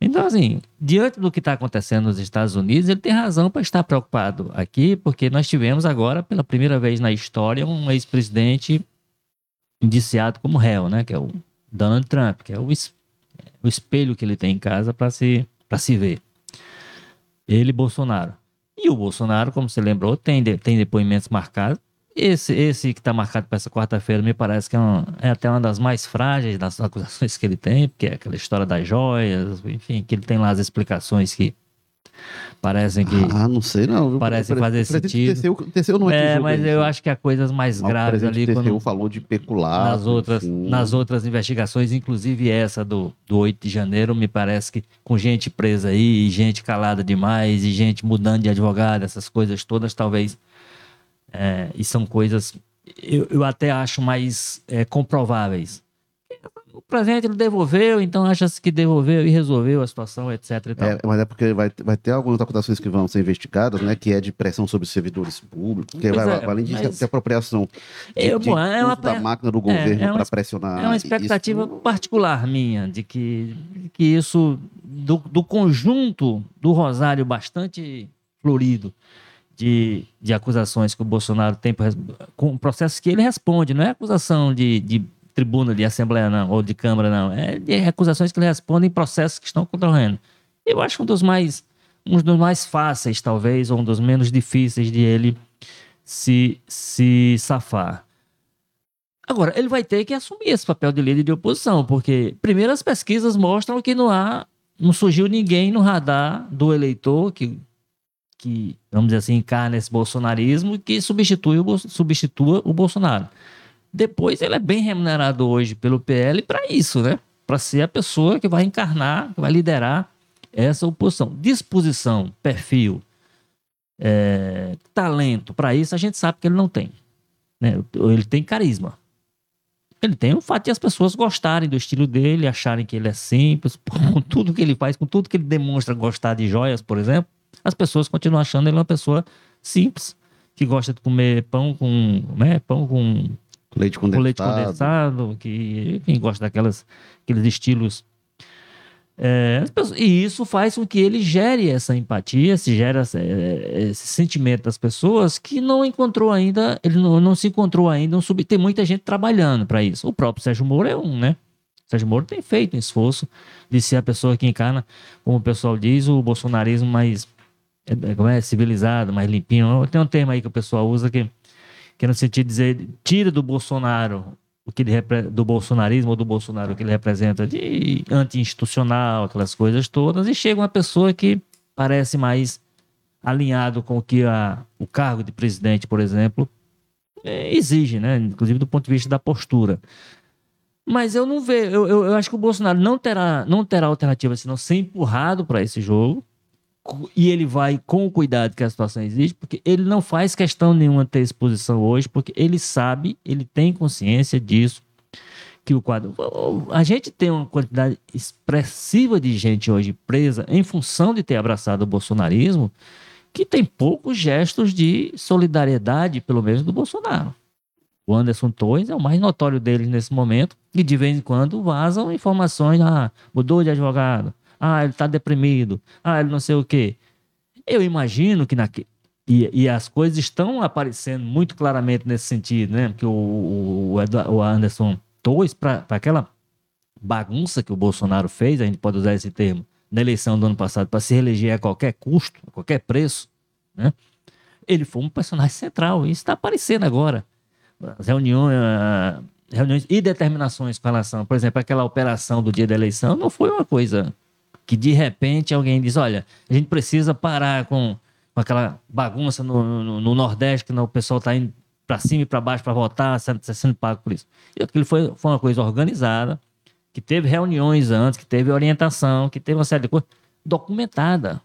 Então, assim, diante do que está acontecendo nos Estados Unidos, ele tem razão para estar preocupado aqui, porque nós tivemos agora, pela primeira vez na história, um ex-presidente indiciado como réu, né? Que é o Donald Trump, que é o, es- o espelho que ele tem em casa para se, se ver. Ele e Bolsonaro. E o Bolsonaro, como você lembrou, tem, de- tem depoimentos marcados. Esse, esse que está marcado para essa quarta-feira me parece que é, uma- é até uma das mais frágeis das acusações que ele tem, porque é aquela história das joias, enfim, que ele tem lá as explicações que parecem que. Ah, não sei não. viu? Parece Eu fazer sentido. TCU, TCU não é, mas isso, eu né? acho que há coisas mais Mas o graves ali TCU quando, falou de peculado. nas outras, enfim. nas outras investigações, inclusive essa do, do 8 de janeiro, me parece que com gente presa aí, e gente calada demais, e gente mudando de advogado, essas coisas todas, talvez. É, e são coisas, eu, eu até acho mais é, comprováveis. O presente ele devolveu, então acha-se que devolveu e resolveu a situação, etc. É, mas é porque vai, vai ter algumas acusações que vão ser investigadas, né? Que é de pressão sobre servidores públicos, porque Pois vai, é, além disso, mas- ter apropriação de, Eu, de bom, é uma da máquina do é governo uma para es- pressionar. É uma expectativa isso. particular minha de que, de que isso, do, do conjunto do Rosário bastante florido de, de acusações que o Bolsonaro tem com processos que ele responde, não é acusação de, de tribuna, de assembleia, não, ou de câmara, não. É de acusações que ele responde em processos que estão concorrendo. Eu acho um dos mais, um dos mais fáceis, talvez, ou um dos menos difíceis de ele se, se safar. Agora, ele vai ter que assumir esse papel de líder de oposição, porque, primeiro, as pesquisas mostram que não há, não surgiu ninguém no radar do eleitor que, que vamos dizer assim, encarna esse bolsonarismo que substitui o, substitua o Bolsonaro. Depois, ele é bem remunerado hoje pelo PL para isso, né? Para ser a pessoa que vai encarnar, que vai liderar essa oposição. Disposição, perfil, é, talento para isso, a gente sabe que ele não tem. Né? Ele tem carisma. Ele tem o fato de as pessoas gostarem do estilo dele, acharem que ele é simples, com tudo que ele faz, com tudo que ele demonstra gostar de joias, por exemplo, as pessoas continuam achando ele uma pessoa simples, que gosta de comer pão com, né, pão com, Leite com condensado. leite condensado, que, enfim, gosta daquelas, aqueles estilos. É, as pessoas- e isso faz com que ele gere essa empatia, se gera é, esse sentimento das pessoas que não encontrou ainda, ele não, não se encontrou ainda um sub. Tem muita gente trabalhando para isso. O próprio Sérgio Moro é um, né? Sérgio Moro tem feito um esforço de ser a pessoa que encarna, como o pessoal diz, o bolsonarismo mais como é, civilizado, mais limpinho. Tem um termo aí que o pessoal usa que, que é no sentido de dizer, tira do Bolsonaro o que ele do bolsonarismo ou do Bolsonaro o que ele representa de anti-institucional, aquelas coisas todas, e chega uma pessoa que parece mais alinhado com o que a, o cargo de presidente, por exemplo, é, exige, né? Inclusive do ponto de vista da postura. Mas eu não vejo, eu, eu, eu acho que o Bolsonaro não terá, não terá alternativa senão ser empurrado para esse jogo. E ele vai com o cuidado que a situação exige, porque ele não faz questão nenhuma ter exposição hoje, porque ele sabe, ele tem consciência disso, que o quadro. A gente tem uma quantidade expressiva de gente hoje presa em função de ter abraçado o bolsonarismo, que tem poucos gestos de solidariedade, pelo menos do Bolsonaro. O Anderson Torres é o mais notório deles nesse momento, e de vez em quando vazam informações, ah, mudou de advogado, ah, ele está deprimido, ah, ele não sei o quê. Eu imagino que naque... e, e as coisas estão aparecendo muito claramente nesse sentido, né? Que o, o, o Anderson Torres, para aquela bagunça que o Bolsonaro fez, a gente pode usar esse termo, na eleição do ano passado, para se reeleger a qualquer custo, a qualquer preço, né? Ele foi um personagem central, isso está aparecendo agora. As reuniões, reuniões e determinações com relação, por exemplo, aquela operação do dia da eleição, não foi uma coisa que de repente alguém diz: olha, a gente precisa parar com, com aquela bagunça no, no- no Nordeste, que não- o pessoal está indo para cima e para baixo para votar, sendo, sendo pago por isso. E aquilo foi, foi uma coisa organizada, que teve reuniões antes, que teve orientação, que teve uma série de coisas documentada.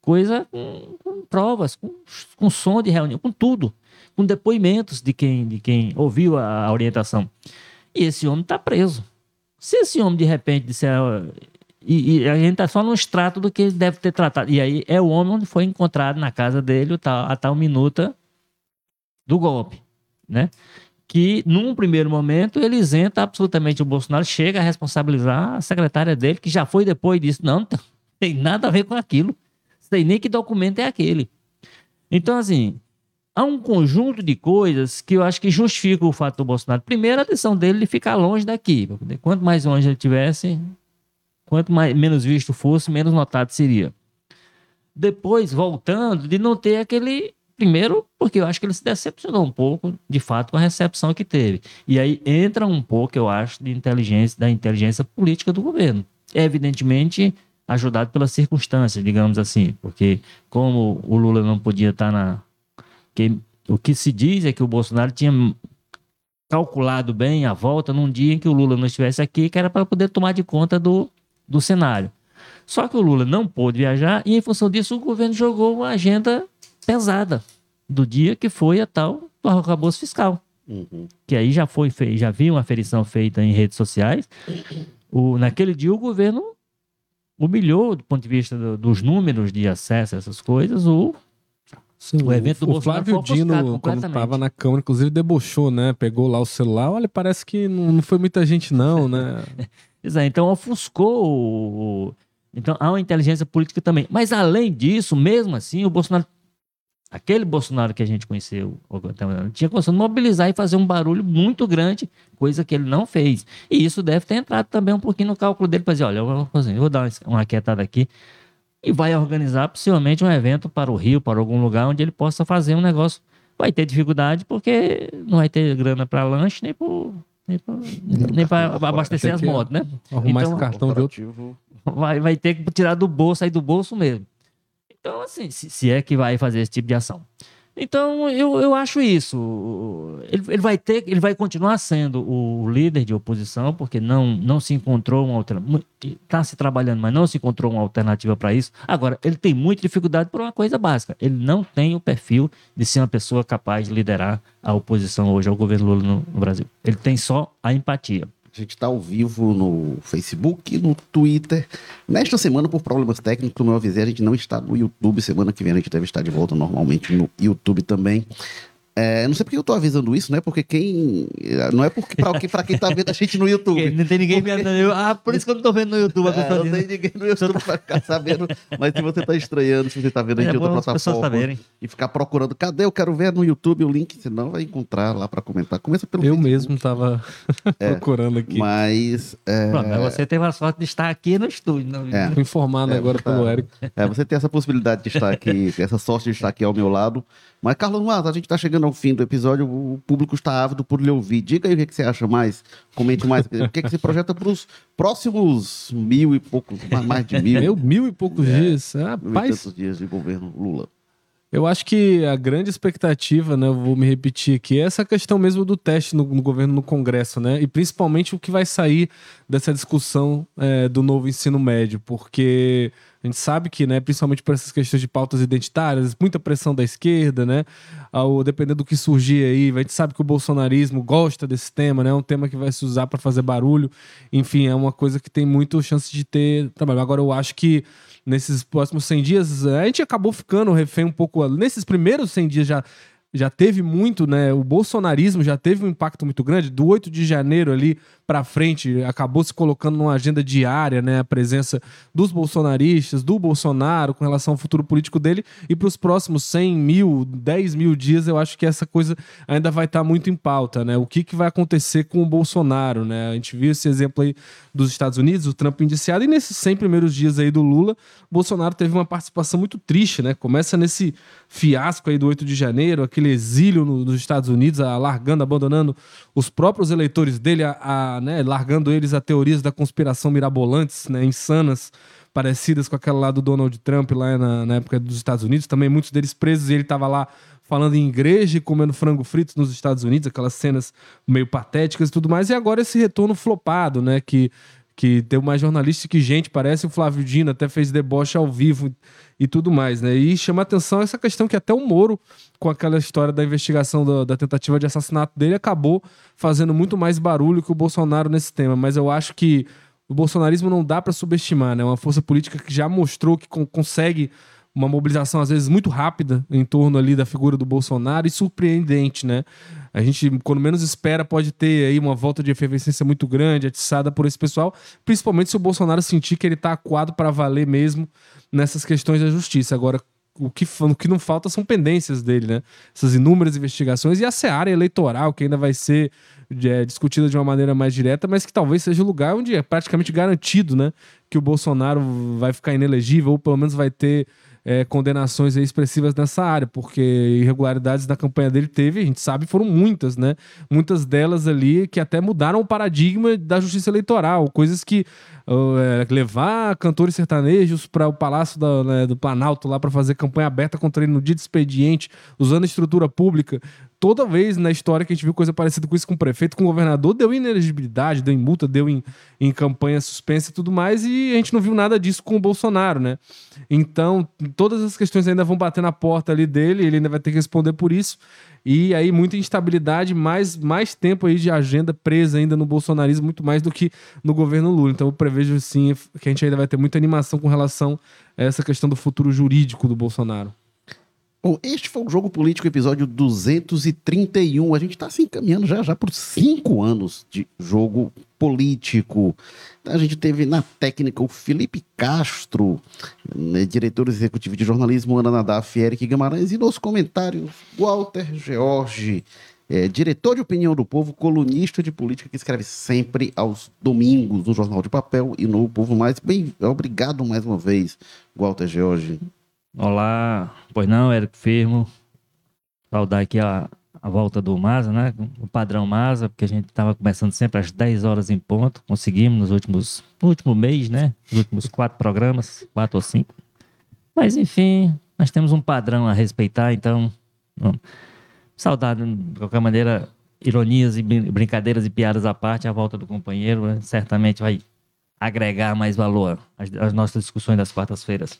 Coisa com, com provas, com, com som de reunião, com tudo. Com depoimentos de quem, de quem ouviu a, a orientação. E esse homem está preso. Se esse homem, de repente, disser. E, e a gente está só no extrato do que ele deve ter tratado. E aí é o homem onde foi encontrado na casa dele tal, a tal minuta do golpe, né? Que num primeiro momento ele isenta absolutamente o Bolsonaro, chega a responsabilizar a secretária dele, que já foi depois disso. Não, não tem nada a ver com aquilo. Sei nem que documento é aquele. Então, assim, há um conjunto de coisas que eu acho que justificam o fato do Bolsonaro. Primeiro, a decisão dele de ficar longe daqui. Quanto mais longe ele tivesse, quanto mais, menos visto fosse, menos notado seria. Depois, voltando, de não ter aquele. Primeiro, porque eu acho que ele se decepcionou um pouco, de fato, com a recepção que teve. E aí entra um pouco, eu acho, de inteligência, da inteligência política do governo. Evidentemente, ajudado pelas circunstâncias, digamos assim, porque como o Lula não podia estar na, o que se diz é que o Bolsonaro tinha calculado bem a volta num dia em que o Lula não estivesse aqui, que era para poder tomar de conta do, do cenário. Só que o Lula não pôde viajar e, em função disso, o governo jogou uma agenda pesada do dia que foi a tal do arcabouço fiscal. Uhum. Que aí já foi já havia uma aferição feita em redes sociais. O, naquele dia o governo humilhou, do ponto de vista do, dos números de acesso a essas coisas, o Sim, o evento do o Flávio Dino, quando estava na Câmara, inclusive debochou, né? Pegou lá o celular. Olha, parece que não, não foi muita gente, não, né? Exato. Então ofuscou. O... Então há uma inteligência política também. Mas além disso, mesmo assim, o Bolsonaro. Aquele Bolsonaro que a gente conheceu, tinha de mobilizar e fazer um barulho muito grande, coisa que ele não fez. E isso deve ter entrado também um pouquinho no cálculo dele para dizer: olha, eu vou dar uma quietada aqui e vai organizar possivelmente um evento para o Rio, para algum lugar onde ele possa fazer um negócio. Vai ter dificuldade porque não vai ter grana para lanche nem para nem para abastecer as motos, né? Arrumar então, esse cartão de outro. Vai, vai ter que tirar do bolso, sair do bolso mesmo. Então, assim, se, se é que vai fazer esse tipo de ação. Então, eu, eu acho isso. Ele, ele, vai ter, ele vai continuar sendo o líder de oposição, porque não, não se encontrou uma alternativa. Está se trabalhando, mas não se encontrou uma alternativa para isso. Agora, ele tem muita dificuldade por uma coisa básica. Ele não tem o perfil de ser uma pessoa capaz de liderar a oposição hoje ao governo Lula no, no Brasil. Ele tem só a empatia. A gente está ao vivo no Facebook, no Twitter. Nesta semana, por problemas técnicos, como eu avisei, a gente não está no YouTube. Semana que vem a gente deve estar de volta normalmente no YouTube também. É, não sei porque eu tô avisando isso, né? Porque quem. Não é porque pra, quem, pra quem tá vendo a gente no YouTube. não tem ninguém porque... vendo. Ah, por isso que eu não tô vendo no YouTube. É, não tem ninguém no YouTube pra ficar sabendo. Mas se você tá estranhando, se você tá vendo a gente é, em outra plataforma e ficar procurando, cadê? Eu quero ver no YouTube o link, senão vai encontrar lá pra comentar. Começa pelo. Eu mesmo tava é, procurando aqui. Mas. É... Pronto, você teve a sorte de estar aqui no estúdio. Não... É. Fui informado é, agora tá... pelo Érico. É, você tem essa possibilidade de estar aqui, essa sorte de estar aqui ao meu lado. Mas, Carlos Matos, a gente está chegando ao fim do episódio, o público está ávido por lhe ouvir. Diga aí o que, que você acha mais, comente mais. O que, que você projeta para os próximos mil e poucos, mais de mil. Mil, mil e poucos é, dias. Rapaz. Mil e dias de governo Lula. Eu acho que a grande expectativa, né, eu vou me repetir aqui, é essa questão mesmo do teste no, no governo, no Congresso, né, e principalmente o que vai sair dessa discussão é, do novo ensino médio, porque a gente sabe que, né, principalmente por essas questões de pautas identitárias, muita pressão da esquerda, né? Ao, dependendo do que surgir aí, a gente sabe que o bolsonarismo gosta desse tema, né? É um tema que vai se usar para fazer barulho. Enfim, é uma coisa que tem muito chance de ter trabalho. Agora, eu acho que nesses próximos 100 dias, a gente acabou ficando refém um pouco. Nesses primeiros 100 dias já já teve muito, né? O bolsonarismo já teve um impacto muito grande. Do 8 de janeiro ali para frente, acabou se colocando numa agenda diária, né? A presença dos bolsonaristas, do Bolsonaro com relação ao futuro político dele. E para os próximos 100 mil, 10 mil dias, eu acho que essa coisa ainda vai estar tá muito em pauta, né? O que, que vai acontecer com o Bolsonaro, né? A gente viu esse exemplo aí dos Estados Unidos, o Trump indiciado, e nesses 100 primeiros dias aí do Lula, Bolsonaro teve uma participação muito triste, né? Começa nesse fiasco aí do 8 de janeiro, aquele exílio no, nos Estados Unidos, largando, abandonando os próprios eleitores dele, a, a, né, largando eles a teorias da conspiração mirabolantes, né, insanas, parecidas com aquela lá do Donald Trump lá na, na época dos Estados Unidos, também muitos deles presos e ele estava lá falando em igreja e comendo frango frito nos Estados Unidos, aquelas cenas meio patéticas e tudo mais, e agora esse retorno flopado, né? Que, que deu mais jornalista que gente, parece o Flávio Dino, até fez deboche ao vivo e tudo mais, né? E chama atenção essa questão que até o Moro, com aquela história da investigação da, da tentativa de assassinato dele, acabou fazendo muito mais barulho que o Bolsonaro nesse tema. Mas eu acho que o bolsonarismo não dá para subestimar, né? É uma força política que já mostrou que consegue uma mobilização às vezes muito rápida em torno ali da figura do Bolsonaro e surpreendente, né? A gente, quando menos espera, pode ter aí uma volta de efervescência muito grande, atiçada por esse pessoal, principalmente se o Bolsonaro sentir que ele está acuado para valer mesmo nessas questões da justiça. Agora, o que, o que não falta são pendências dele, né? Essas inúmeras investigações e a seara eleitoral, que ainda vai ser é, discutida de uma maneira mais direta, mas que talvez seja o lugar onde é praticamente garantido, né? Que o Bolsonaro vai ficar inelegível, ou pelo menos vai ter é, condenações expressivas nessa área, porque irregularidades da campanha dele teve, a gente sabe, foram muitas, né? Muitas delas ali que até mudaram o paradigma da justiça eleitoral, coisas que uh, levar cantores sertanejos para o Palácio da, né, do Planalto lá para fazer campanha aberta contra ele no dia de expediente, usando estrutura pública, toda vez na história que a gente viu coisa parecida com isso com o prefeito, com o governador, deu inelegibilidade, deu em multa, deu em, em campanha suspensa e tudo mais, e a gente não viu nada disso com o Bolsonaro, né? Então, todas as questões ainda vão bater na porta ali dele, ele ainda vai ter que responder por isso. E aí, muita instabilidade, mais, mais tempo aí de agenda presa ainda no bolsonarismo, muito mais do que no governo Lula. Então, eu prevejo sim que a gente ainda vai ter muita animação com relação a essa questão do futuro jurídico do Bolsonaro. Bom, este foi o Jogo Político, episódio 231. A gente está se encaminhando já, já por cinco anos de jogo político. A gente teve na técnica o Felipe Castro, né, diretor executivo de jornalismo, Ana Nadaf, Eric Guimarães, e nos comentários, Walter George, é, diretor de opinião do povo, colunista de política que escreve sempre aos domingos no Jornal de Papel e no Povo Mais. Bem, obrigado mais uma vez, Walter George. Olá, pois não, Érico Firmo. Saudar aqui a, a volta do Masa, né? O padrão Masa, porque a gente estava começando sempre às 10 horas em ponto. Conseguimos nos últimos, no último mês, né? Nos últimos quatro programas, quatro ou cinco. Mas enfim, nós temos um padrão a respeitar, então. Saudade, de qualquer maneira, ironias e brincadeiras e piadas à parte, a volta do companheiro né? certamente vai agregar mais valor às, às nossas discussões das quartas-feiras.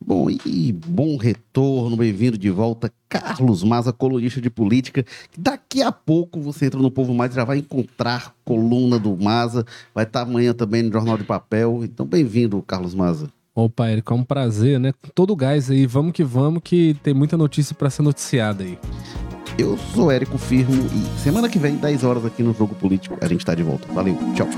Bom, e bom retorno, bem-vindo de volta, Carlos Maza, colunista de política. Daqui a pouco você entra no Povo Mais, já vai encontrar coluna do Maza, vai estar amanhã também no Jornal de Papel. Então, bem-vindo, Carlos Maza. Opa, Érico, é um prazer, né? Todo gás aí, vamos que vamos, que tem muita notícia para ser noticiada aí. Eu sou Érico Firmo e semana que vem, 10 horas aqui no Jogo Político, a gente está de volta. Valeu, tchau.